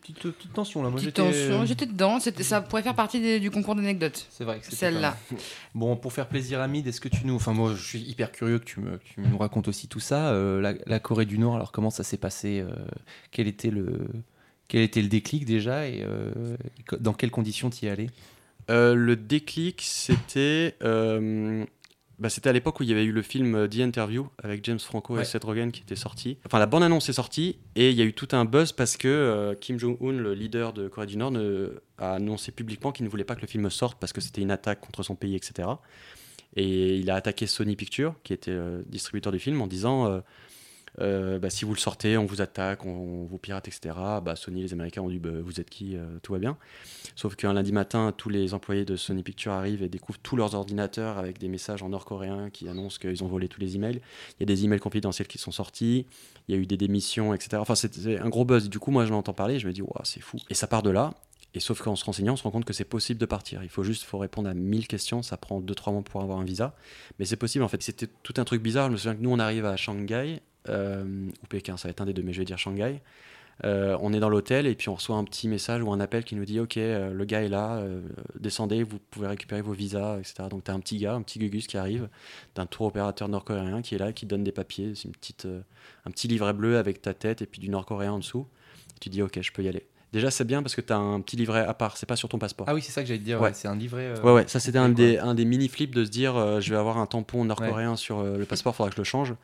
Petite, petite tension là. Moi, j'étais- tension, j'étais dedans. Ça pourrait faire partie des- du concours d'anecdotes. C'est vrai que c'était Celle-là. pas. Bon, pour faire plaisir à Mid, est-ce que tu nous. Enfin, moi, je suis hyper curieux que tu, me, que tu nous racontes aussi tout ça. Euh, la, la Corée du Nord, alors comment ça s'est passé euh, quel, était le, quel était le déclic déjà Et euh, dans quelles conditions tu y es allé? Euh, le déclic, c'était. Euh, bah, c'était à l'époque où il y avait eu le film euh, The Interview avec James Franco Ouais. et Seth Rogen qui était sorti. Enfin, la bande-annonce est sortie et il y a eu tout un buzz parce que euh, Kim Jong-un, le leader de Corée du Nord, ne- a annoncé publiquement qu'il ne voulait pas que le film sorte parce que c'était une attaque contre son pays, etc. Et il a attaqué Sony Pictures, qui était euh, distributeur du film, en disant euh, bah, si vous le sortez, on vous attaque, on, vous pirate, etc. Bah, Sony, les Américains ont dit bah, vous êtes qui Euh, Tout va bien. Sauf qu'un lundi matin, tous les employés de Sony Pictures arrivent et découvrent tous leurs ordinateurs avec des messages en nord-coréen qui annoncent qu'ils ont volé tous les emails. Il y a des emails confidentiels qui sont sortis, il y a eu des démissions, etc. Enfin, c'était un gros buzz. Du coup, moi, je l'entends parler je me dis, c'est fou. Et ça part de là. Et sauf qu'en se renseignant, on se rend compte que c'est possible de partir. Il faut juste faut répondre à 1000 questions. Ça prend 2-3 mois pour avoir un visa. Mais c'est possible, en fait. C'était tout un truc bizarre. Je me souviens que nous, on arrive à Shanghai, ou Pékin, ça va être un des deux, mais je vais dire Shanghai. Euh, on est dans l'hôtel et puis on reçoit un petit message ou un appel qui nous dit Ok, euh, le gars est là, euh, descendez, vous pouvez récupérer vos visas, etc. Donc tu as un petit gars, un petit Gugus qui arrive, d'un tour opérateur nord-coréen qui est là, qui donne des papiers, c'est une petite, euh, un petit livret bleu avec ta tête et puis du nord-coréen en dessous. tu dis Ok, je peux y aller. Déjà, c'est bien parce que tu as un petit livret à part, c'est pas sur ton passeport. Ah oui, c'est ça que j'allais te dire. Ouais. c'est un livret. euh, Ouais, ouais, ça c'était un des, un des mini-flips de se dire euh, je vais avoir un tampon nord-coréen sur euh, le passeport, faudra que je le change.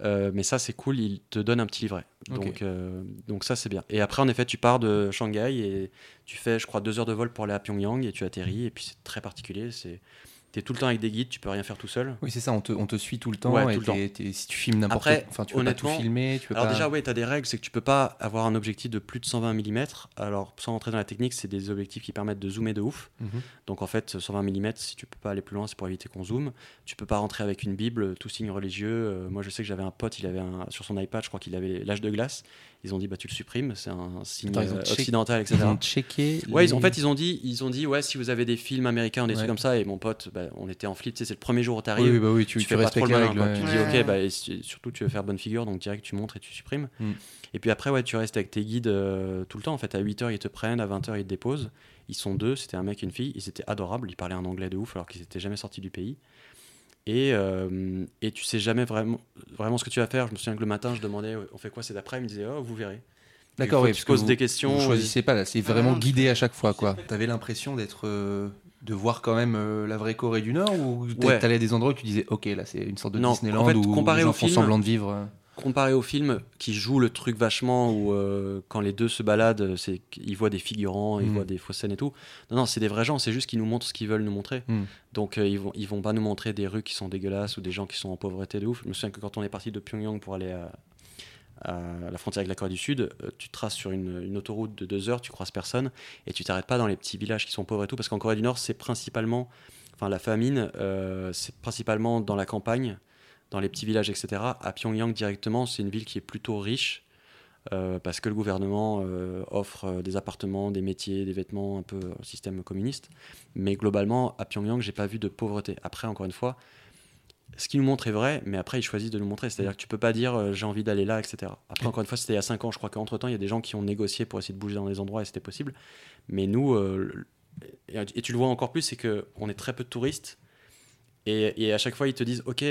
Euh, mais ça c'est cool, il te donne un petit livret. Donc, euh, donc ça c'est bien. Et après en effet tu pars de Shanghai et tu fais je crois deux heures de vol pour aller à Pyongyang et tu atterris et puis c'est très particulier. C'est T'es tout le temps avec des guides, tu peux rien faire tout seul. Oui, c'est ça, on te, on te suit tout le temps. Ouais, et tout le temps. t'es- t'es- si tu filmes n'importe Enfin, tu peux pas tout filmer. Tu peux Alors pas... déjà, ouais, tu as des règles, c'est que tu peux pas avoir un objectif de plus de 120 mm. Alors, sans rentrer dans la technique, c'est des objectifs qui permettent de zoomer de ouf. Mhm. Donc en fait, 120 mm, si tu peux pas aller plus loin, c'est pour éviter qu'on zoome. Tu peux pas rentrer avec une Bible, tout signe religieux. Euh, moi, je sais que j'avais un pote, il avait un, sur son iPad, je crois qu'il avait l'âge de glace. Ils ont dit, bah tu le supprimes, c'est un signe Attends, euh, check- occidental, etc. Ils ont checké. Ouais, ils, en les- fait, ils ont dit, ils ont dit, ouais, si vous avez des films américains ou des Ouais. trucs comme ça, et mon pote, bah, on était en flip, tu sais, c'est le premier jour où t'arrives. oui, bah oui, tu, tu, tu fais pas trop le les malin, ouais. Tu dis ok, bah, et surtout tu veux faire bonne figure, donc direct tu montres et tu supprimes. Mm. Et puis après, ouais, tu restes avec tes guides euh, tout le temps. En fait, à 8h, ils te prennent, à 20h, ils te déposent. Ils sont deux, c'était un mec et une fille. Ils étaient adorables, ils parlaient un anglais de ouf alors qu'ils n'étaient jamais sortis du pays. Et, euh, et tu sais jamais vraiment, vraiment ce que tu vas faire. Je me souviens que le matin, je demandais on fait quoi cet après Ils me disaient oh, vous verrez. D'accord, Il oui, tu que poses vous- des questions. Vous et- choisissez pas là, c'est Ah, vraiment non, guidé à chaque fois quoi. T'avais l'impression d'être euh, de voir quand même euh, la vraie Corée du Nord ou Ouais. t'allais à des endroits où tu disais ok là c'est une sorte de Non, Disneyland en fait, où les gens au font film- semblant de vivre. Comparé au film qui joue le truc vachement où euh, quand les deux se baladent, c'est qu'ils voient des figurants, ils Mm. voient des fausses scènes et tout. Non, non, c'est des vrais gens, c'est juste qu'ils nous montrent ce qu'ils veulent nous montrer. Mm. Donc euh, ils vont ils vont pas nous montrer des rues qui sont dégueulasses ou des gens qui sont en pauvreté de ouf. Je me souviens que quand on est parti de Pyongyang pour aller à, à la frontière avec la Corée du Sud, euh, tu traces sur une, une autoroute de deux heures, tu croises personne et tu t'arrêtes pas dans les petits villages qui sont pauvres et tout parce qu'en Corée du Nord, c'est principalement enfin la famine, euh, c'est principalement dans la campagne dans les petits villages, etc. À Pyongyang directement, c'est une ville qui est plutôt riche euh, parce que le gouvernement euh, offre euh, des appartements, des métiers, des vêtements, un peu euh, système communiste. Mais globalement, à Pyongyang, j'ai pas vu de pauvreté. Après, encore une fois, ce qu'ils nous montrent est vrai, mais après, ils choisissent de nous montrer. C'est-à-dire que tu peux pas dire j'ai envie d'aller là, etc. Après, encore une fois, c'était il y a 5 ans. Je crois qu'entre temps, il y a des gens qui ont négocié pour essayer de bouger dans des endroits et c'était possible. Mais nous, et, tu le vois encore plus, c'est qu'on est très peu de touristes. Et, à chaque fois, ils te disent Ok,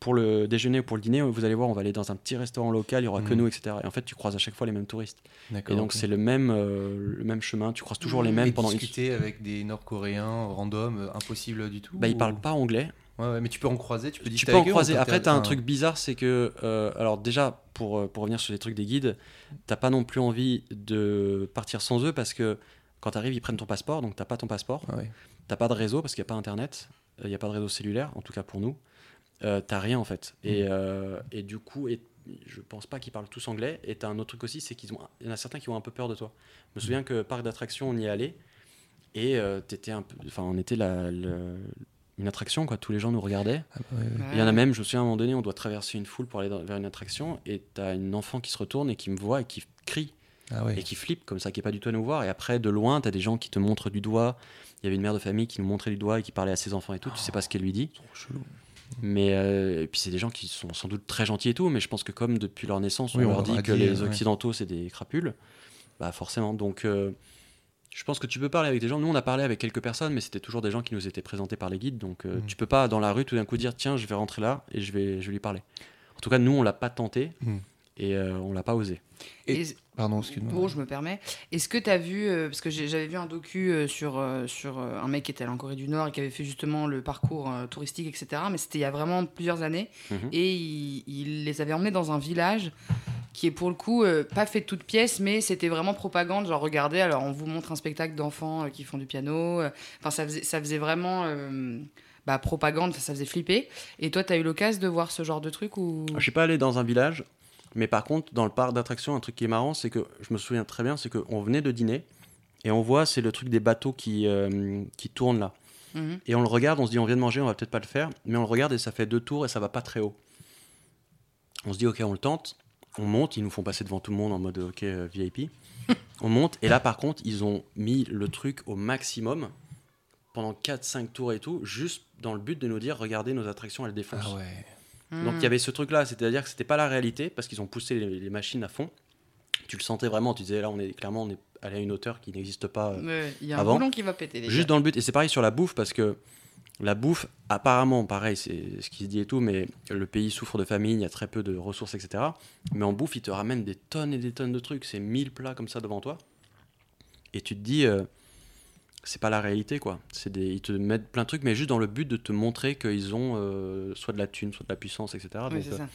pour le déjeuner ou pour le dîner, vous allez voir, on va aller dans un petit restaurant local, il y aura que Mhm. nous, etc. Et en fait, tu croises à chaque fois les mêmes touristes. Et donc, c'est le même, euh, le même chemin. Tu croises toujours les Et mêmes Et pendant une. discuter avec des Nord-Coréens random, euh, impossible du tout. Bah, ils ou- parlent pas anglais. Ouais, ouais, mais tu peux en croiser, tu peux tu discuter peux en avec croiser. t'as- Après, tu as un truc bizarre, c'est que. euh, alors, déjà, pour, pour revenir sur les trucs des guides, t'as pas non plus envie de partir sans eux parce que quand tu arrives, ils prennent ton passeport, donc t'as pas ton passeport. ah ouais. T'as pas de réseau parce qu'il n'y a pas internet, il n'y a pas de réseau cellulaire, en tout cas pour nous. Euh, t'as rien en fait. Mm. Et, euh, et du coup, et, je pense pas qu'ils parlent tous anglais. Et t'as un autre truc aussi, c'est qu'ils ont, il y en a certains qui ont un peu peur de toi. Je me souviens que parc d'attractions, on y est allé et euh, t'étais un peu, enfin, on était la, une attraction, quoi. Tous les gens nous regardaient. Ah bah ouais, ouais. Il y en a même, je me souviens à un moment donné, on doit traverser une foule pour aller dans- vers une attraction et t'as une enfant qui se retourne et qui me voit et qui crie Ah ouais. et qui flippe comme ça, qui est pas du tout à nous voir. Et après, de loin, t'as des gens qui te montrent du doigt. Il y avait une mère de famille qui nous montrait du doigt et qui parlait à ses enfants et tout. Tu sais pas ce qu'elle lui dit. Trop chelou. Mais euh, et puis c'est des gens qui sont sans doute très gentils et tout, mais je pense que comme depuis leur naissance, on Oui, on leur leur dit que les ouais. occidentaux c'est des crapules, bah forcément. Donc euh, je pense que tu peux parler avec des gens. Nous on a parlé avec quelques personnes, mais c'était toujours des gens qui nous étaient présentés par les guides. Donc euh, Mm. tu peux pas dans la rue tout d'un coup dire tiens je vais rentrer là et je vais je vais lui parler. En tout cas nous on l'a pas tenté Mm. Et euh, on l'a pas osé. Et- Et- Pardon, excuse-moi. Bon, je me permets. Est-ce que tu as vu, euh, parce que j'avais vu un docu euh, sur, euh, sur un mec qui était allé en Corée du Nord et qui avait fait justement le parcours euh, touristique, etc. Mais c'était il y a vraiment plusieurs années. Mhm. Et il, il les avait emmenés dans un village qui est pour le coup euh, pas fait de toutes pièces, mais c'était vraiment propagande. Genre, regardez, alors on vous montre un spectacle d'enfants euh, qui font du piano. euh, Enfin, ça, faisait, ça faisait vraiment. euh, bah, propagande, ça, ça faisait flipper. Et toi, tu as eu l'occasion de voir ce genre de truc ou... Je suis pas allé dans un village, mais par contre, dans le parc d'attractions, un truc qui est marrant, c'est que je me souviens très bien, c'est qu'on venait de dîner et on voit, c'est le truc des bateaux qui, euh, qui tournent là. Mhm. Et on le regarde, on se dit, on vient de manger, on va peut-être pas le faire, mais on le regarde et ça fait deux tours et ça va pas très haut. On se dit, ok, on le tente, on monte, ils nous font passer devant tout le monde en mode, ok, euh, VIP. on monte, et là par contre, ils ont mis le truc au maximum pendant 4-5 tours et tout, juste dans le but de nous dire, regardez, nos attractions, elles défoncent. Ah ouais. Donc il y avait ce truc-là, c'est-à-dire que c'était pas la réalité parce qu'ils ont poussé les, les machines à fond. Tu le sentais vraiment, tu disais là on est clairement on est allé à une hauteur qui n'existe pas. euh, Il y a un Avant. boulon qui va péter. les juste dans le but et c'est pareil sur la bouffe parce que la bouffe apparemment pareil c'est ce qui se dit et tout mais le pays souffre de famine, il y a très peu de ressources etc. Mais en bouffe ils te ramènent des tonnes et des tonnes de trucs, c'est 1000 plats comme ça devant toi et tu te dis euh, c'est pas la réalité quoi. C'est des, ils te mettent plein de trucs mais juste dans le but de te montrer qu'ils ont euh, soit de la thune, soit de la puissance etc. Oui, Donc, c'est euh, ça.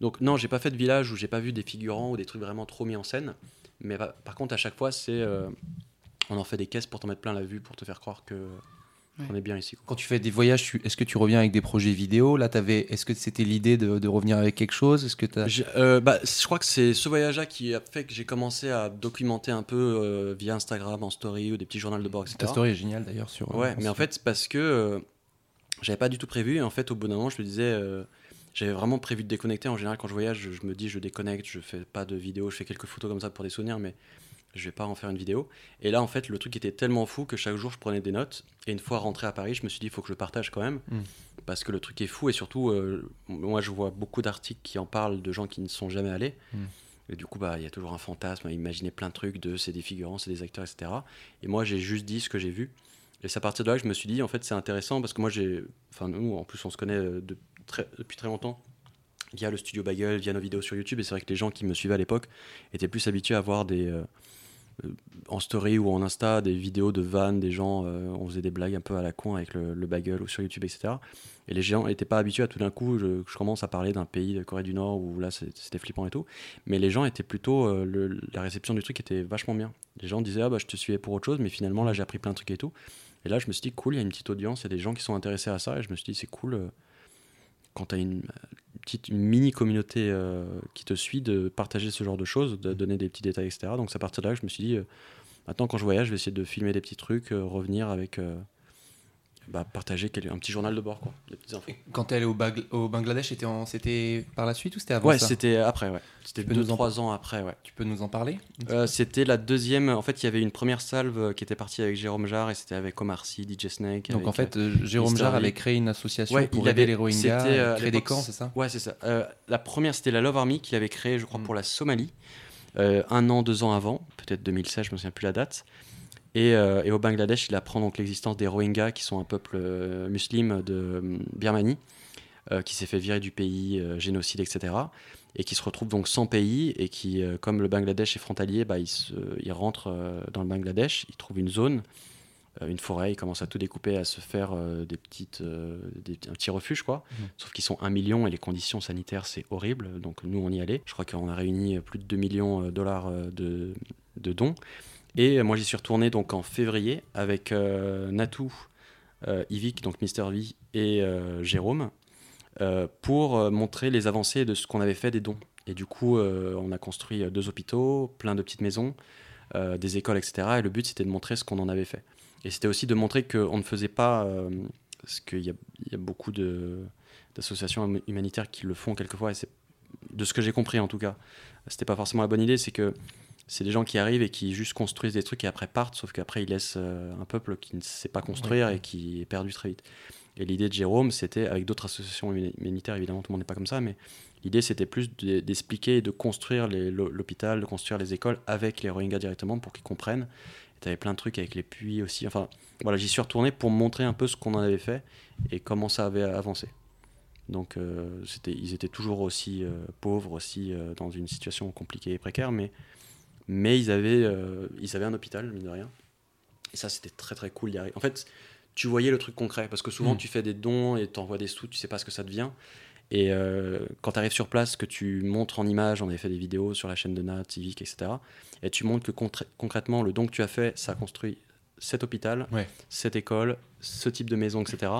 donc non, j'ai pas fait de village où j'ai pas vu des figurants ou des trucs vraiment trop mis en scène. Mais pa- par contre, à chaque fois, c'est euh, on en fait des caisses pour t'en mettre plein la vue, pour te faire croire que Ouais. on est bien ici. quoi. Quand tu fais des voyages, tu- est-ce que tu reviens avec des projets vidéo? Là, t'avais, est-ce que c'était l'idée de, de revenir avec quelque chose? Est-ce que t'as... J'ai- euh, bah, je crois que c'est ce voyage-là qui a fait que j'ai commencé à documenter un peu euh, via Instagram en story ou des petits journaux de bord, etc. Ta story est géniale d'ailleurs sur. Ouais, euh, mais en fait, c'est parce que j'avais pas du tout prévu. Et en fait, au bout d'un moment, je me disais, j'avais vraiment prévu de déconnecter. En général, quand je voyage, je, je me dis, je déconnecte, je fais pas de vidéo, je fais quelques photos comme ça pour des souvenirs, mais je vais pas en faire une vidéo. Et là, en fait, le truc était tellement fou que chaque jour, je prenais des notes. Et une fois rentré à Paris, je me suis dit, il faut que je le partage quand même. Mm. Parce que le truc est fou. Et surtout, euh, moi, je vois beaucoup d'articles qui en parlent de gens qui ne sont jamais allés. Mm. Et du coup, bah, il y a toujours un fantasme à imaginer plein de trucs de c'est des figurants, c'est des acteurs, etc. Et moi, j'ai juste dit ce que j'ai vu. Et c'est à partir de là que je me suis dit, en fait, c'est intéressant parce que moi, j'ai. Enfin, nous, en plus, on se connaît euh, de très- depuis très longtemps via le studio Bagel, via nos vidéos sur YouTube. Et c'est vrai que les gens qui me suivaient à l'époque étaient plus habitués à voir des. euh, en story ou en Insta, des vidéos de vannes, des gens, euh, on faisait des blagues un peu à la con avec le, bagel ou sur YouTube, etc. Et les gens n'étaient pas habitués à tout d'un coup, je, commence à parler d'un pays de Corée du Nord où là c'était flippant et tout. Mais les gens étaient plutôt, euh, la réception du truc était vachement bien. Les gens disaient, ah bah je te suivais pour autre chose, mais finalement là j'ai appris plein de trucs et tout. Et là je me suis dit, cool, il y a une petite audience, il y a des gens qui sont intéressés à ça, et je me suis dit, c'est cool. euh, quand tu as une, euh, petite une mini communauté euh, qui te suit, de partager ce genre de choses, de donner des petits détails, etc. Donc c'est à partir de là que je me suis dit, euh, maintenant quand je voyage, je vais essayer de filmer des petits trucs, euh, revenir avec, bah, partager un petit journal de bord, quoi, des petites infos. Quand t'es allé au, Bangladesh, c'était, par la suite ou c'était avant Ouais, c'était après, ouais. C'était Tu peux nous en 2-3 ans après, ouais. Tu peux nous en parler Euh, c'était la deuxième. En fait, il y avait une première salve euh, qui était partie avec Jérôme Jarre et c'était avec Omar Sy, DJ Snake. Donc en fait, euh, Jérôme. Jarre avait créé une association Ouais, pour il aider avait- les Rohingyas, euh, créer des camps, c'est ça Ouais, c'est ça. La première, c'était la Love Army qu'il avait créée, je crois, Mm. pour la Somalie. Un an, deux ans avant, peut-être 2016, je me souviens plus la date. Et, euh, et au Bangladesh, il apprend donc l'existence des Rohingyas, qui sont un peuple euh, musulman de euh, Birmanie, euh, qui s'est fait virer du pays, génocide, etc. Et qui se retrouve donc sans pays, et qui, comme le Bangladesh est frontalier, bah, il, se, il rentre dans le Bangladesh, il trouve une zone, une forêt, il commence à tout découper, à se faire des petites, des, un petit refuge, quoi. Sauf qu'ils sont un million et les conditions sanitaires, c'est horrible. Donc nous, on y allait. Je crois qu'on a réuni plus de 2 millions de dollars de, de dons. Et moi, j'y suis retourné donc en février avec euh, Natou, euh, Yvick, donc Mister V, et euh, Jérôme, euh, pour euh, montrer les avancées de ce qu'on avait fait des dons. Et du coup, euh, on a construit euh, deux hôpitaux, plein de petites maisons, euh, des écoles, etc. Et le but, c'était de montrer ce qu'on en avait fait. Et c'était aussi de montrer qu'on ne faisait pas euh, parce qu'il y a, beaucoup d'associations hum- humanitaires qui le font quelquefois, et c'est de ce que j'ai compris en tout cas, c'était pas forcément la bonne idée, c'est que c'est des gens qui arrivent et qui juste construisent des trucs et après partent, sauf qu'après ils laissent euh, un peuple qui ne sait pas construire et qui est perdu très vite. Et l'idée de Jérôme, c'était, avec d'autres associations humani- humanitaires, évidemment tout le monde n'est pas comme ça, mais l'idée c'était plus de- d'expliquer et de construire l'hôpital, de construire les écoles avec les Rohingyas directement pour qu'ils comprennent. Tu avais plein de trucs avec les puits aussi. Enfin, voilà, j'y suis retourné pour montrer un peu ce qu'on en avait fait et comment ça avait avancé. Donc, euh, c'était, ils étaient toujours aussi euh, pauvres, aussi euh, dans une situation compliquée et précaire, mais, mais ils, avaient, euh, ils avaient un hôpital, mine de rien. Et ça, c'était très très cool d'y arriver. En fait, tu voyais le truc concret, parce que souvent Mm. tu fais des dons et tu envoies des sous, tu sais pas ce que ça devient. Et euh, quand tu arrives sur place, que tu montres en images, on avait fait des vidéos sur la chaîne de Nat, Civic, etc. Et tu montres que concrètement, le don que tu as fait, ça a construit cet hôpital, Ouais. cette école, ce type de maison, etc.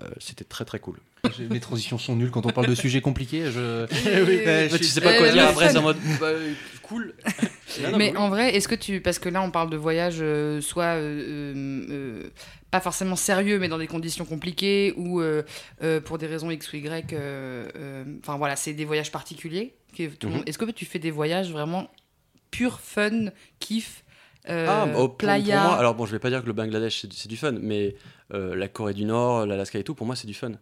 Euh, C'était très très cool. Les transitions sont nulles quand on parle de sujets compliqués. Je... oui, je tu sais pas Euh, quoi dire après, c'est en mode bah, cool. Non, non, mais oui. en vrai, est-ce que tu. Parce que là, on parle de voyages euh, soit. euh, euh, euh, pas forcément sérieux, mais dans des conditions compliquées, ou euh, euh, pour des raisons X ou Y. euh, euh, Enfin voilà, c'est des voyages particuliers. tout Mhm. monde- Est-ce que tu fais des voyages vraiment pur fun, kiff euh, Ah, bah, pour- pour playa? moi, alors bon, je vais pas dire que le Bangladesh c'est du- fun, mais euh, la Corée du Nord, l'Alaska et tout, pour moi c'est du fun.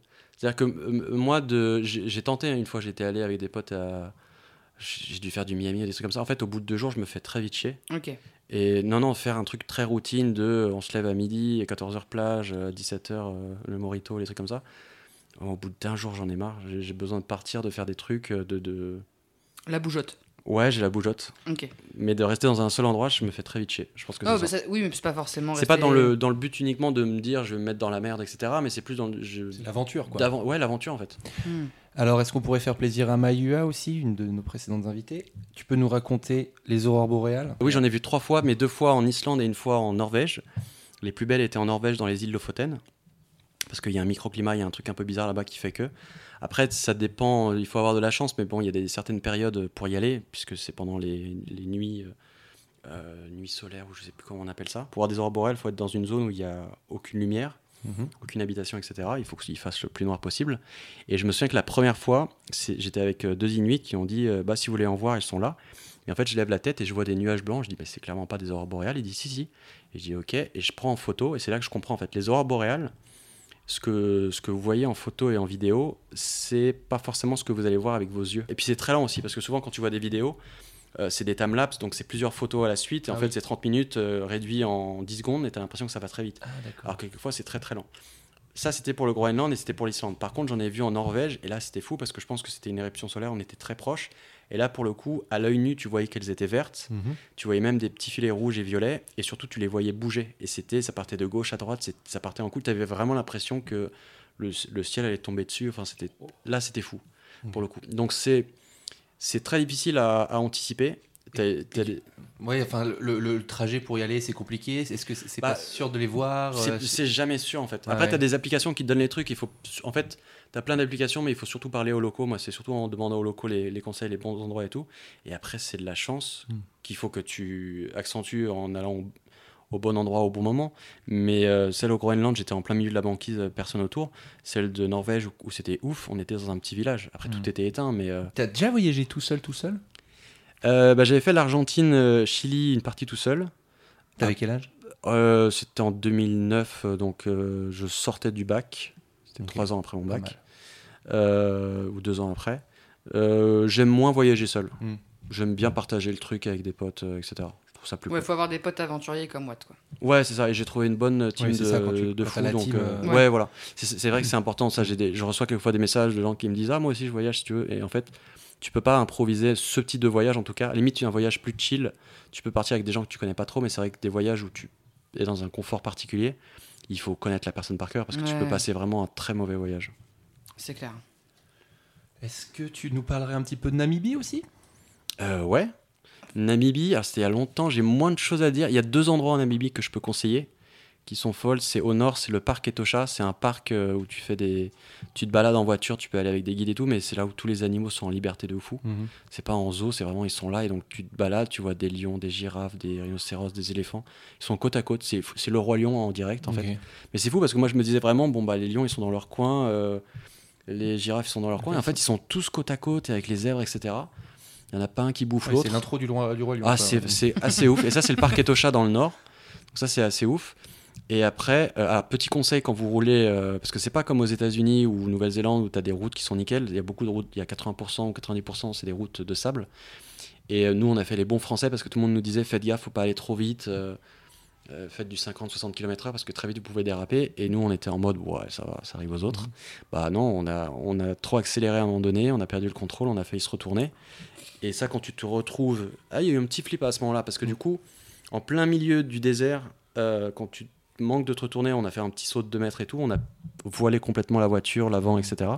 C'est-à-dire que euh, moi, de, j'ai tenté hein, une fois, j'étais allé avec des potes à. J'ai dû faire du Miami, des trucs comme ça. En fait, au bout de deux jours, je me fais très vite chier. Ok. Et non, non, faire un truc très routine de euh, on se lève à midi, et 14h plage, euh, 17h le morito, les trucs comme ça. Au bout d'un jour, j'en ai marre. J'ai besoin de partir, de faire des trucs, euh, de. de... La bougeotte. Ouais, j'ai la bougeotte. Ok. Mais de rester dans un seul endroit, je me fais très vite chier. Je pense que Oh, c'est bah ça. ça- oui, mais c'est pas forcément. C'est pas dans le, dans le but uniquement de me dire je vais me mettre dans la merde, etc. Mais c'est plus dans l'aventure, quoi. Ouais, l'aventure en fait. Hmm. Alors, est-ce qu'on pourrait faire plaisir à Mayua aussi, une de nos précédentes invitées? Tu peux nous raconter les aurores boréales? Oui, j'en ai vu trois fois, mais deux fois en Islande et une fois en Norvège. Les plus belles étaient en Norvège, dans les îles Lofoten. Parce qu'il y a un microclimat, il y a un truc un peu bizarre là-bas qui fait que. Après, ça dépend, il faut avoir de la chance, mais bon, il y a des, certaines périodes pour y aller, puisque c'est pendant les, les nuits, euh, euh, nuits solaires, ou je sais plus comment on appelle ça. Pour voir des aurores boréales, il faut être dans une zone où il n'y a aucune lumière. Mhm. aucune habitation, etc. Il faut qu'il fasse le plus noir possible. Et je me souviens que la première fois, j'étais avec euh, deux Inuits qui ont dit euh, bah, si vous voulez en voir, ils sont là. Et en fait, je lève la tête et je vois des nuages blancs. Je dis bah, c'est clairement pas des aurores boréales. Il dit si, si. Et je dis ok. Et je prends en photo. Et c'est là que je comprends en fait. Les aurores boréales, ce que, ce que vous voyez en photo et en vidéo, c'est pas forcément ce que vous allez voir avec vos yeux. Et puis c'est très lent aussi parce que souvent quand tu vois des vidéos, euh, c'est des timelapse, donc c'est plusieurs photos à la suite. Et en Ah fait, c'est 30 minutes euh, réduit en 10 secondes et tu as l'impression que ça va très vite. Ah. Alors quelquefois c'est très très lent. Ça c'était pour le Groenland et c'était pour l'Islande. Par contre j'en ai vu en Norvège et là c'était fou parce que je pense que c'était une éruption solaire, on était très proches. Et là pour le coup, à l'œil nu tu voyais qu'elles étaient vertes, Mhm. tu voyais même des petits filets rouges et violets et surtout tu les voyais bouger. Et c'était, ça partait de gauche à droite, ça partait en coup. Tu avais vraiment l'impression que le, le ciel allait tomber dessus. Enfin c'était, là c'était fou pour le coup. Donc c'est, c'est très difficile à, à anticiper. Des- Ouais, enfin, le, trajet pour y aller, c'est compliqué. Est-ce que c'est Bah, pas sûr de les voir euh, C'est jamais sûr en fait. Après, ouais. tu as des applications qui te donnent les trucs. Il faut, en fait, tu as plein d'applications, mais il faut surtout parler aux locaux. Moi, c'est surtout en demandant aux locaux les, les conseils, les bons endroits et tout. Et après, c'est de la chance Mm. qu'il faut que tu accentues en allant au, au bon endroit au bon moment. Mais euh, celle au Groenland, j'étais en plein milieu de la banquise, euh, personne autour. Celle de Norvège, où, où c'était ouf, on était dans un petit village. Après, Mm. tout était éteint, mais. euh, T'as déjà voyagé tout seul, tout seul? Euh, bah, J'avais fait l'Argentine, Chili, une partie tout seul. T'avais quel âge? C'était en 2009, euh, donc je sortais du bac. C'était trois ans après mon bac, euh, ou deux ans après. Euh, J'aime moins voyager seul. Hmm. J'aime bien partager le truc avec des potes, euh, etc. Je trouve ça plus Ouais, cool. faut avoir des potes aventuriers comme moi, quoi. Ouais, c'est ça. Et j'ai trouvé une bonne team Ouais, de, c'est ça, tu- de fous. donc, team, euh, ouais. Ouais. voilà. C'est- vrai que c'est important. Ça, j'ai des, je reçois quelquefois des messages de gens qui me disent Ah, moi aussi, je voyage si tu veux. Et en fait, tu peux pas improviser ce type de voyage, en tout cas. À la limite, tu as un voyage plus chill. Tu peux partir avec des gens que tu connais pas trop, mais c'est vrai que des voyages où tu es dans un confort particulier, il faut connaître la personne par cœur parce que tu peux passer vraiment un très mauvais voyage. C'est clair. Est-ce que tu nous parlerais un petit peu de Namibie aussi? Euh, ouais. Namibie, alors c'était il y a longtemps, j'ai moins de choses à dire. Il y a deux endroits en Namibie que je peux conseiller qui sont folles. C'est au nord, c'est le parc Etosha. C'est un parc euh, où tu fais des, tu te balades en voiture, tu peux aller avec des guides et tout, mais c'est là où tous les animaux sont en liberté de fou. Mhm. C'est pas en zoo, c'est vraiment ils sont là et donc tu te balades, tu vois des lions, des girafes, des rhinocéros, des éléphants. Ils sont côte à côte. C'est c'est le roi lion en direct en fait. Mais c'est fou parce que moi je me disais vraiment bon bah les lions ils sont dans leur coin, euh, les girafes ils sont dans leur coin. Et en fait ils sont tous côte à côte et avec les zèbres etc. Il y en a pas un qui bouffe Ouais, l'autre. c'est l'intro du roi, du roi lion. Ah, c'est c'est assez ouf. Et ça, c'est le parc Etosha dans le nord. Donc ça, c'est assez ouf. Et après, euh, ah, petit conseil quand vous roulez, euh, parce que c'est pas comme aux États-Unis ou Nouvelle-Zélande où tu as des routes qui sont nickel. Il y a beaucoup de routes, il y a 80% ou 90%, c'est des routes de sable. Et euh, nous, on a fait les bons français parce que tout le monde nous disait faites gaffe, faut pas aller trop vite. euh, faites du 50-60 km/h parce que très vite vous pouvez déraper. Et nous, on était en mode ouais, ça va, ça arrive aux autres. Bah non, on a, on a trop accéléré à un moment donné, on a perdu le contrôle, on a failli se retourner. Et ça, quand tu te retrouves. Ah, il y a eu un petit flip à ce moment-là, parce que du coup, en plein milieu du désert, quand tu manques de te retourner, on a fait un petit saut de 2 mètres et tout, on a voilé complètement la voiture, l'avant, etc.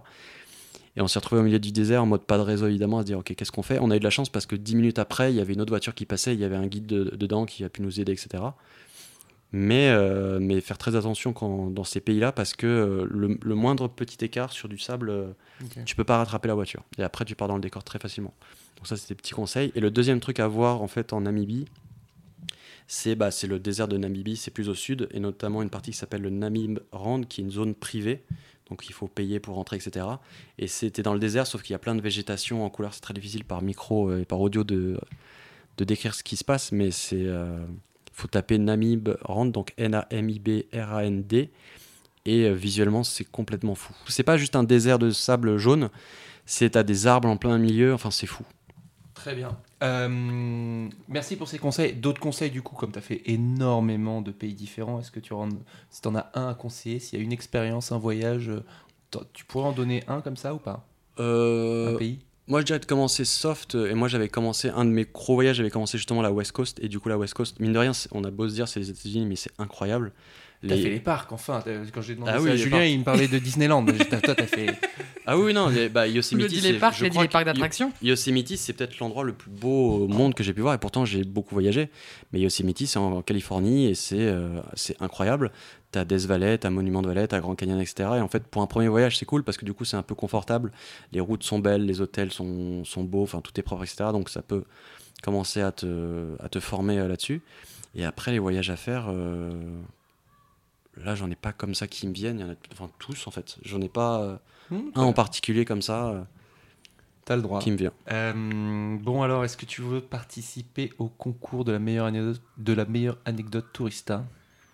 Et on s'est retrouvé au milieu du désert en mode pas de réseau évidemment, à se dire ok, qu'est-ce qu'on fait? On a eu de la chance parce que 10 minutes après, il y avait une autre voiture qui passait, il y avait un guide de- dedans qui a pu nous aider, etc. Mais, euh, mais faire très attention quand, dans ces pays-là parce que euh, le, le moindre petit écart sur du sable, euh, Ok. tu peux pas rattraper la voiture. Et après, tu pars dans le décor très facilement. Donc ça, c'était des petits conseils. Et le deuxième truc à voir en fait en Namibie, c'est bah, le désert de Namibie, c'est plus au sud, et notamment une partie qui s'appelle le Namib Rand, qui est une zone privée. Donc il faut payer pour rentrer, etc. Et c'était dans le désert, sauf qu'il y a plein de végétation en couleur. C'est très difficile par micro euh, et par audio de, de décrire ce qui se passe, mais c'est euh, faut taper Namib Rand, donc N-A-M-I-B-R-A-N-D. Et euh, visuellement, c'est complètement fou. C'est pas juste un désert de sable jaune, c'est à des arbres en plein milieu, enfin c'est fou. Très bien. Euh, merci pour ces conseils. D'autres conseils, du coup, comme tu as fait énormément de pays différents, est-ce que tu en, si en as un à conseiller, s'il y a une expérience, un voyage, euh, tu pourrais en donner un comme ça ou pas? Euh, Un pays? Moi, je dirais de commencer soft. Et moi, j'avais commencé un de mes gros voyages, j'avais commencé justement la West Coast. Et du coup, la West Coast, mine de rien, on a beau se dire c'est les États-Unis, mais c'est incroyable. T'as Les- fait les parcs, enfin. Quand j'ai demandé Ah ça oui, Julien, parcs. il me parlait de Disneyland. Toi, t'as fait. Ah oui, non, les, bah, Yosemite. c'est- les parcs, je crois les parcs d'attractions. Yosemite, c'est peut-être l'endroit le plus beau au monde que j'ai pu voir. Et pourtant, j'ai beaucoup voyagé. Mais Yosemite, c'est en Californie et c'est euh, c'est incroyable. T'as Death Valley, t'as Monument de Valley, t'as Grand Canyon, etc. Et en fait, pour un premier voyage, c'est cool parce que du coup, c'est un peu confortable. Les routes sont belles, les hôtels sont, sont beaux, enfin, tout est propre, etc. Donc, ça peut commencer à te, à te former euh, là-dessus. Et après, les voyages à faire, euh, là, j'en ai pas comme ça qui me viennent. Il y en a enfin, tous, en fait. J'en ai pas euh, Hmm, un en particulier comme ça euh, T'as le droit. qui me vient. Euh, bon, alors, est-ce que tu veux participer au concours de la meilleure anecdote, de la meilleure anecdote tourista?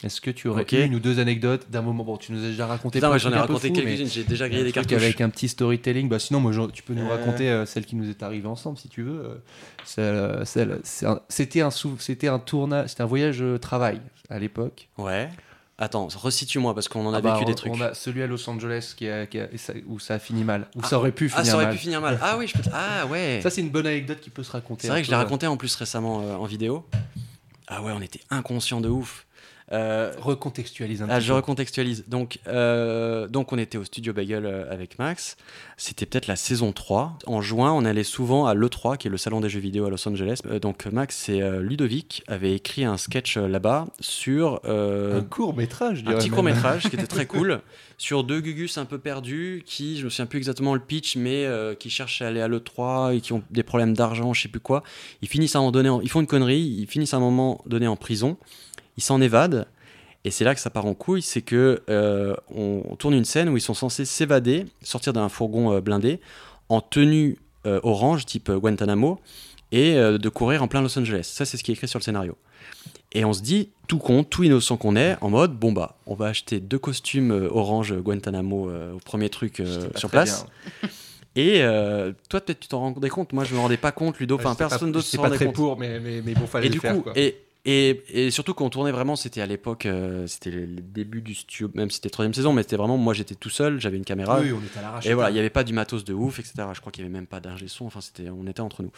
Est-ce que tu aurais une ou deux anecdotes d'un moment? Bon, tu nous as déjà raconté. De j'en ai raconté quelques-unes, j'ai déjà grillé des cartouches. avec un petit storytelling. Bah, sinon, moi, tu peux nous raconter celle qui nous est arrivée ensemble, si tu veux. C'était un, un c'était un voyage travail à l'époque. Ouais. Attends, resitue-moi parce qu'on en a Ah bah, vécu on- des trucs. On a celui à Los Angeles qui a- qui a- et ça- où ça a fini mal, où ça aurait pu finir Ah, ça aurait mal. pu finir mal. Ah oui, je peux. Ah ouais. Ça, c'est une bonne anecdote qui peut se raconter. C'est vrai que je l'ai raconté en plus récemment euh, en vidéo. Ah ouais, on était inconscients de ouf. Euh, Recontextualise un Ah, petit je peu. recontextualise. Donc, euh, donc, on était au studio Bagel euh, avec Max. C'était peut-être la saison 3. En juin, on allait souvent à l'E3, qui est le salon des jeux vidéo à Los Angeles. Euh, donc, Max et euh, Ludovic avaient écrit un sketch euh, là-bas sur euh, un court métrage, un petit court métrage qui était très cool sur deux gugus un peu perdus qui, je me souviens plus exactement le pitch, mais euh, qui cherchent à aller à l'E3 et qui ont des problèmes d'argent, je sais plus quoi. Ils finissent à un moment donné, en- ils font une connerie, ils finissent à un moment donné en prison, ils s'en évadent. Et c'est là que ça part en couille, c'est que euh, on, on tourne une scène où ils sont censés s'évader, sortir d'un fourgon euh, blindé, en tenue euh, orange, type Guantanamo, et de courir en plein Los Angeles. Ça, c'est ce qui est écrit sur le scénario. Et on se dit, tout con, tout innocent qu'on est, en mode, bon bah, on va acheter deux costumes orange Guantanamo au premier truc sur place. Et euh, toi, peut-être tu t'en rendais compte, moi je me rendais pas compte, Ludo, enfin personne d'autre se j'étais pas rendait très compte. pour, mais, mais, mais bon, fallait Et le du faire, coup, quoi. et, et, et surtout quand on tournait vraiment, c'était à l'époque, euh, c'était le le début du studio, même si c'était troisième saison, mais c'était vraiment, moi j'étais tout seul, j'avais une caméra. oui, on était à l'arrache. Et voilà, il n'y avait pas du matos de ouf, etc. Je crois qu'il n'y avait même pas d'ingé son, enfin, c'était, on était entre nous.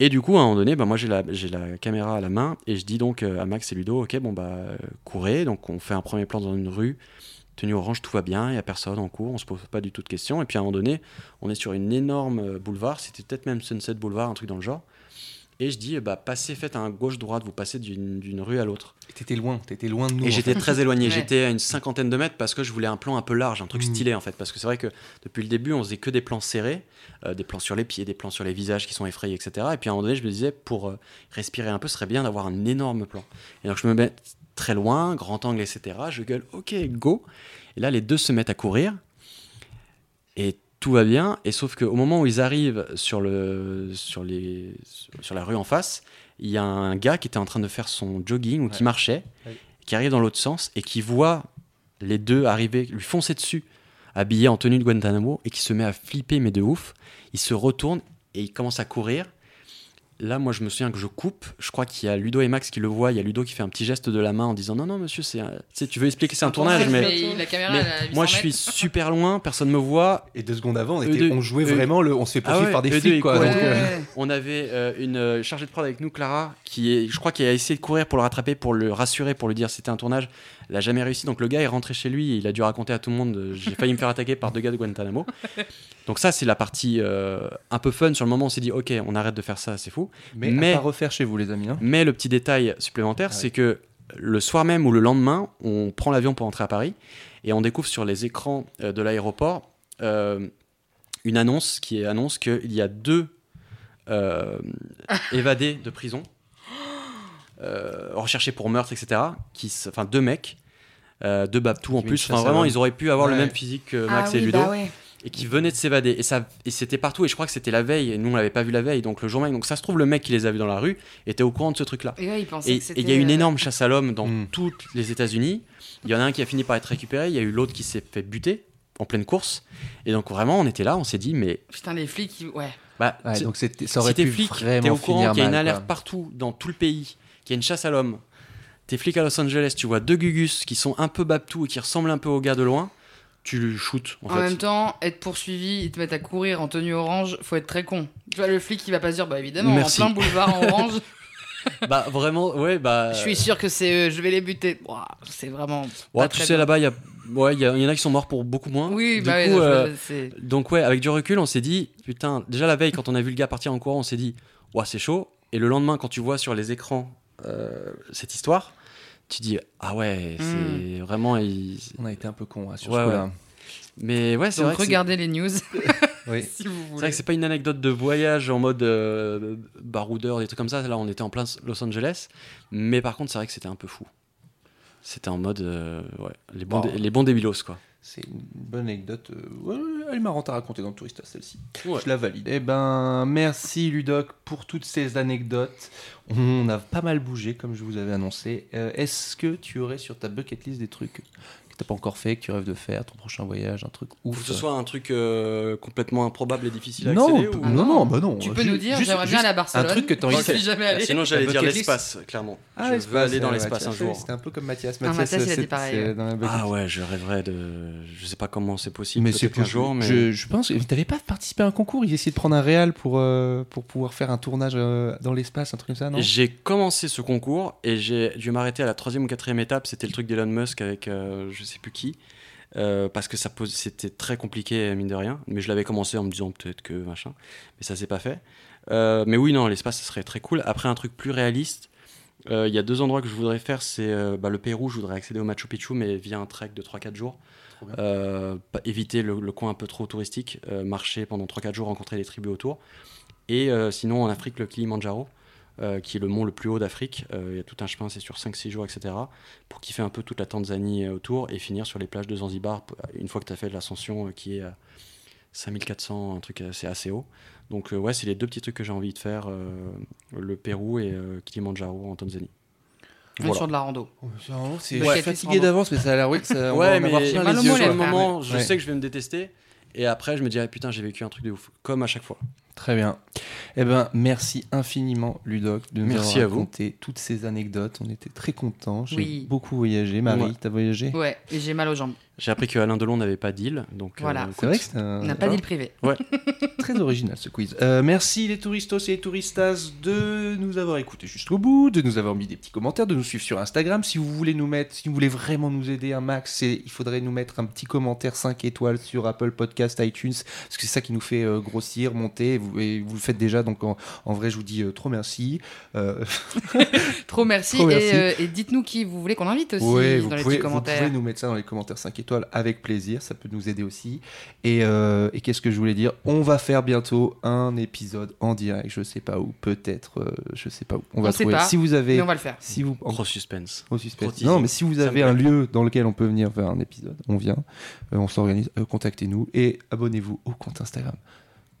Et du coup, à un moment donné, bah, moi j'ai la, j'ai la caméra à la main et je dis donc euh, à Max et Ludo, ok, bon bah, euh, courez. Donc on fait un premier plan dans une rue, tenue orange, tout va bien, il n'y a personne, on court, on se pose pas du tout de questions. Et puis à un moment donné, on est sur une énorme boulevard, c'était peut-être même Sunset Boulevard, un truc dans le genre. Et je dis, bah, passez, faites un gauche-droite, vous passez d'une rue à l'autre. Et T'étais loin, t'étais loin de nous. Et j'étais très éloigné, Ouais. j'étais à une cinquantaine de mètres parce que je voulais un plan un peu large, un truc Mm. stylé en fait. Parce que c'est vrai que depuis le début, on faisait que des plans serrés, euh, des plans sur les pieds, des plans sur les visages qui sont effrayés, etc. Et puis à un moment donné, je me disais, pour euh, respirer un peu, ce serait bien d'avoir un énorme plan. Et donc je me mets très loin, grand angle, etc. Je gueule, ok, go. Et là, les deux se mettent à courir. Et tout va bien. Et sauf qu'au moment où ils arrivent sur, le, sur, les, sur la rue en face, il y a un gars qui était en train de faire son jogging ou qui marchait, Ouais. qui arrive dans l'autre sens et qui voit les deux arriver, lui foncer dessus, habillé en tenue de Guantanamo, et qui se met à flipper, mais de ouf. Il se retourne et il commence à courir. Là, moi, je me souviens que je coupe. Je crois qu'il y a Ludo et Max qui le voient. Il y a Ludo qui fait un petit geste de la main en disant Non, non, monsieur, c'est un- tu sais, tu veux expliquer, c'est un tournage, mais. la caméra, mais elle a 800 moi, je suis super loin, personne me voit. Et deux secondes avant, on, était- jouait vraiment le. On se fait Ah poursuivre ouais, par des eux deux, flics, ils quoi. couraient. donc, euh, Ouais. On avait euh, une euh, chargée de prod avec nous, Clara, qui est, je crois, qui a essayé de courir pour le rattraper, pour le rassurer, pour lui dire c'était un tournage. Elle a jamais réussi. Donc le gars est rentré chez lui et il a dû raconter à tout le monde euh, j'ai failli me faire attaquer par deux gars de Guantanamo. Donc ça, c'est la partie euh, un peu fun. Sur le moment, on s'est dit ok, on arrête de faire ça, c'est fou. Mais, Mais- à pas refaire chez vous, les amis. hein. Mais le petit détail supplémentaire, Ah ouais. c'est que le soir même ou le lendemain, on prend l'avion pour entrer à Paris et on découvre sur les écrans euh, de l'aéroport euh, une annonce qui annonce qu'il y a deux euh, évadés de prison recherchés pour meurtre, etc. Qui, enfin, deux mecs. euh, deux Babtou en plus, enfin vraiment ils auraient pu avoir le même physique que Max ah et oui, Ludo bah ouais. et qui venaient de s'évader. Et, ça, et c'était partout, et je crois que c'était la veille, et nous on l'avait pas vu la veille, donc le jour même. Donc ça se trouve, le mec qui les a vus dans la rue était au courant de ce truc-là. Et ouais, il y a une euh, énorme chasse à l'homme dans Mm. toutes les États-Unis. Il y en a un qui a fini par être récupéré, il y a eu l'autre qui s'est fait buter en pleine course. Et donc vraiment, on était là, on s'est dit, mais Putain, les flics, ouais. bah, Ouais, c'est- donc c'était- ça aurait si t'es pu flic, vraiment t'es au courant finir qu'il y a une alerte quoi. partout dans tout le pays, qu'il y a une chasse à l'homme. T'es flic à Los Angeles, tu vois deux Gugus qui sont un peu Babtou et qui ressemblent un peu aux gars de loin, tu le shootes en, En fait. même temps, être poursuivi, ils te mettent à courir en tenue orange, faut être très con. Tu vois, le flic, il va pas se dire, bah évidemment, Merci. en plein boulevard en orange, bah vraiment, ouais, bah. je suis sûr que c'est eux, je vais les buter. C'est vraiment. Ouais, tu sais, là-bas, il y, a... ouais, il y, en a qui sont morts pour beaucoup moins. Oui, Du bah coup, je- euh, c'est. Donc ouais, avec du recul, on s'est dit, putain, déjà la veille, quand on a vu le gars partir en courant, on s'est dit, ouais, c'est chaud. Et le lendemain, quand tu vois sur les écrans euh, cette histoire, tu dis, ah ouais, c'est vraiment... il- On a été un peu con sur Ouais, ce coup-là. Mais ouais, c'est vrai que c'est- regardez les news Oui. si vous c'est vrai que c'est pas une anecdote de voyage en mode euh, baroudeur, des trucs comme ça. Là, on était en plein Los Angeles. Mais par contre, c'est vrai que c'était un peu fou. C'était en mode, euh, ouais, les bons, les bons débilos, quoi. C'est une bonne anecdote. euh, ouais, elle est marrante à raconter dans le Tourista, celle-ci. Ouais. Je la valide. Eh ben, merci Ludoc pour toutes ces anecdotes. On a pas mal bougé, comme je vous avais annoncé. Euh, Est-ce que tu aurais sur ta bucket list des trucs que t'as pas encore fait, que tu rêves de faire, ton prochain voyage, un truc Ou ouf que ce soit un truc euh, complètement improbable et difficile à non, accéder. p- ou- non, non, bah non. Tu peux Ju- nous dire, j'aimerais bien aller à Barcelone. Un truc que t'as envie de jamais allé. Sinon, j'allais La dire bucket list. l'espace, clairement. Ah, je veux aller dans ouais, l'espace un Mathias, jour. C'était un peu comme Mathias. Ah, Mathias, Mathias, il a c'est- dit pareil, Ah ouais, je rêverais de. Je sais pas comment c'est possible. Mais c'est un possible. jour, mais. Je, je pense. T'avais pas participé à un concours Ils essayaient de prendre un réal pour, euh, pour pouvoir faire un tournage euh, dans l'espace, un truc comme ça, non? J'ai commencé ce concours et j'ai dû m'arrêter à la troisième ou quatrième étape. C'était le truc d'Elon Musk avec euh, je sais plus qui. Euh, parce que ça pose, c'était très compliqué, mine de rien. Mais je l'avais commencé en me disant peut-être que machin. Mais ça s'est pas fait. Euh, mais oui, non, l'espace, ça serait très cool. Après, un truc plus réaliste, euh, il y a deux endroits que je voudrais faire. C'est bah, le Pérou, je voudrais accéder au Machu Picchu, mais via un trek de 3-4 jours. Éviter le, le coin un peu trop touristique, marcher pendant 3-4 jours, rencontrer les tribus autour. Et sinon, en Afrique, le Kilimanjaro, euh, qui est le mont le plus haut d'Afrique. Euh, Il y a tout un chemin, c'est sur 5-6 jours, etc. Pour kiffer un peu toute la Tanzanie euh, autour et finir sur les plages de Zanzibar une fois que tu as fait l'ascension euh, qui est à 5400, un truc assez, assez haut. Donc, euh, ouais, c'est les deux petits trucs que j'ai envie de faire euh, le Pérou et euh, Kilimanjaro en Tanzanie. On est sur de la rando. C'est Ouais. je suis fatigué d'avance, mais ça a l'air oui, que ça, on va Ouais, en mais avoir plein mal les au yeux. le moment, je Ouais. sais que je vais me détester. Et après, je me dirais, putain, j'ai vécu un truc de ouf. Comme à chaque fois. Très bien. Eh ben, merci infiniment, Ludoc, de nous Merci avoir raconté toutes ces anecdotes. On était très contents. J'ai Oui. beaucoup voyagé. Marie, Ouais. t'as voyagé? Ouais, et j'ai mal aux jambes. J'ai appris que Alain Delon n'avait pas d'île, donc. Voilà. euh, C'est vrai que c'est un. On n'a pas d'île privée. Très original ce quiz. Euh, merci les touristos et les touristas de nous avoir écoutés jusqu'au bout, de nous avoir mis des petits commentaires, de nous suivre sur Instagram. Si vous voulez nous mettre, si vous voulez vraiment nous aider un max, c'est- il faudrait nous mettre un petit commentaire 5 étoiles sur Apple Podcast, iTunes, parce que c'est ça qui nous fait euh, grossir, monter. Et vous, et vous le faites déjà, donc en, en vrai, je vous dis euh, trop merci. Euh, Trop merci. Trop merci. Et, euh, et dites-nous qui vous voulez qu'on invite aussi Ouais, dans vous les pouvez, petits vous commentaires. pouvez nous mettre ça dans les commentaires 5 étoiles avec plaisir, ça peut nous aider aussi. Et, euh, et qu'est-ce que je voulais dire? On va faire bientôt un épisode en direct, je sais pas où, peut-être, euh, je sais pas où. On, va sait trouver. pas, Si vous avez, Mais on va le faire. si vous, en Gros suspense. gros suspense. Gros. Non, mais si vous avez un lieu dans lequel on peut venir faire un épisode, on vient, Euh, on s'organise, Euh, contactez-nous et abonnez-vous au compte Instagram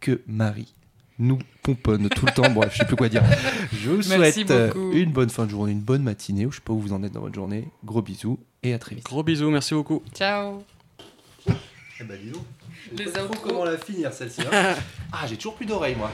que Marie nous pomponne tout le temps. Bref, je sais plus quoi dire. Je vous Merci souhaite euh, beaucoup. une bonne fin de journée, une bonne matinée, ou je sais pas où vous en êtes dans votre journée. Gros bisous et à très vite. Gros bisous, merci beaucoup. Ciao. Eh ben dis donc, Les je sais pas trop comment la finir celle-ci. hein. ah, j'ai toujours plus d'oreilles moi.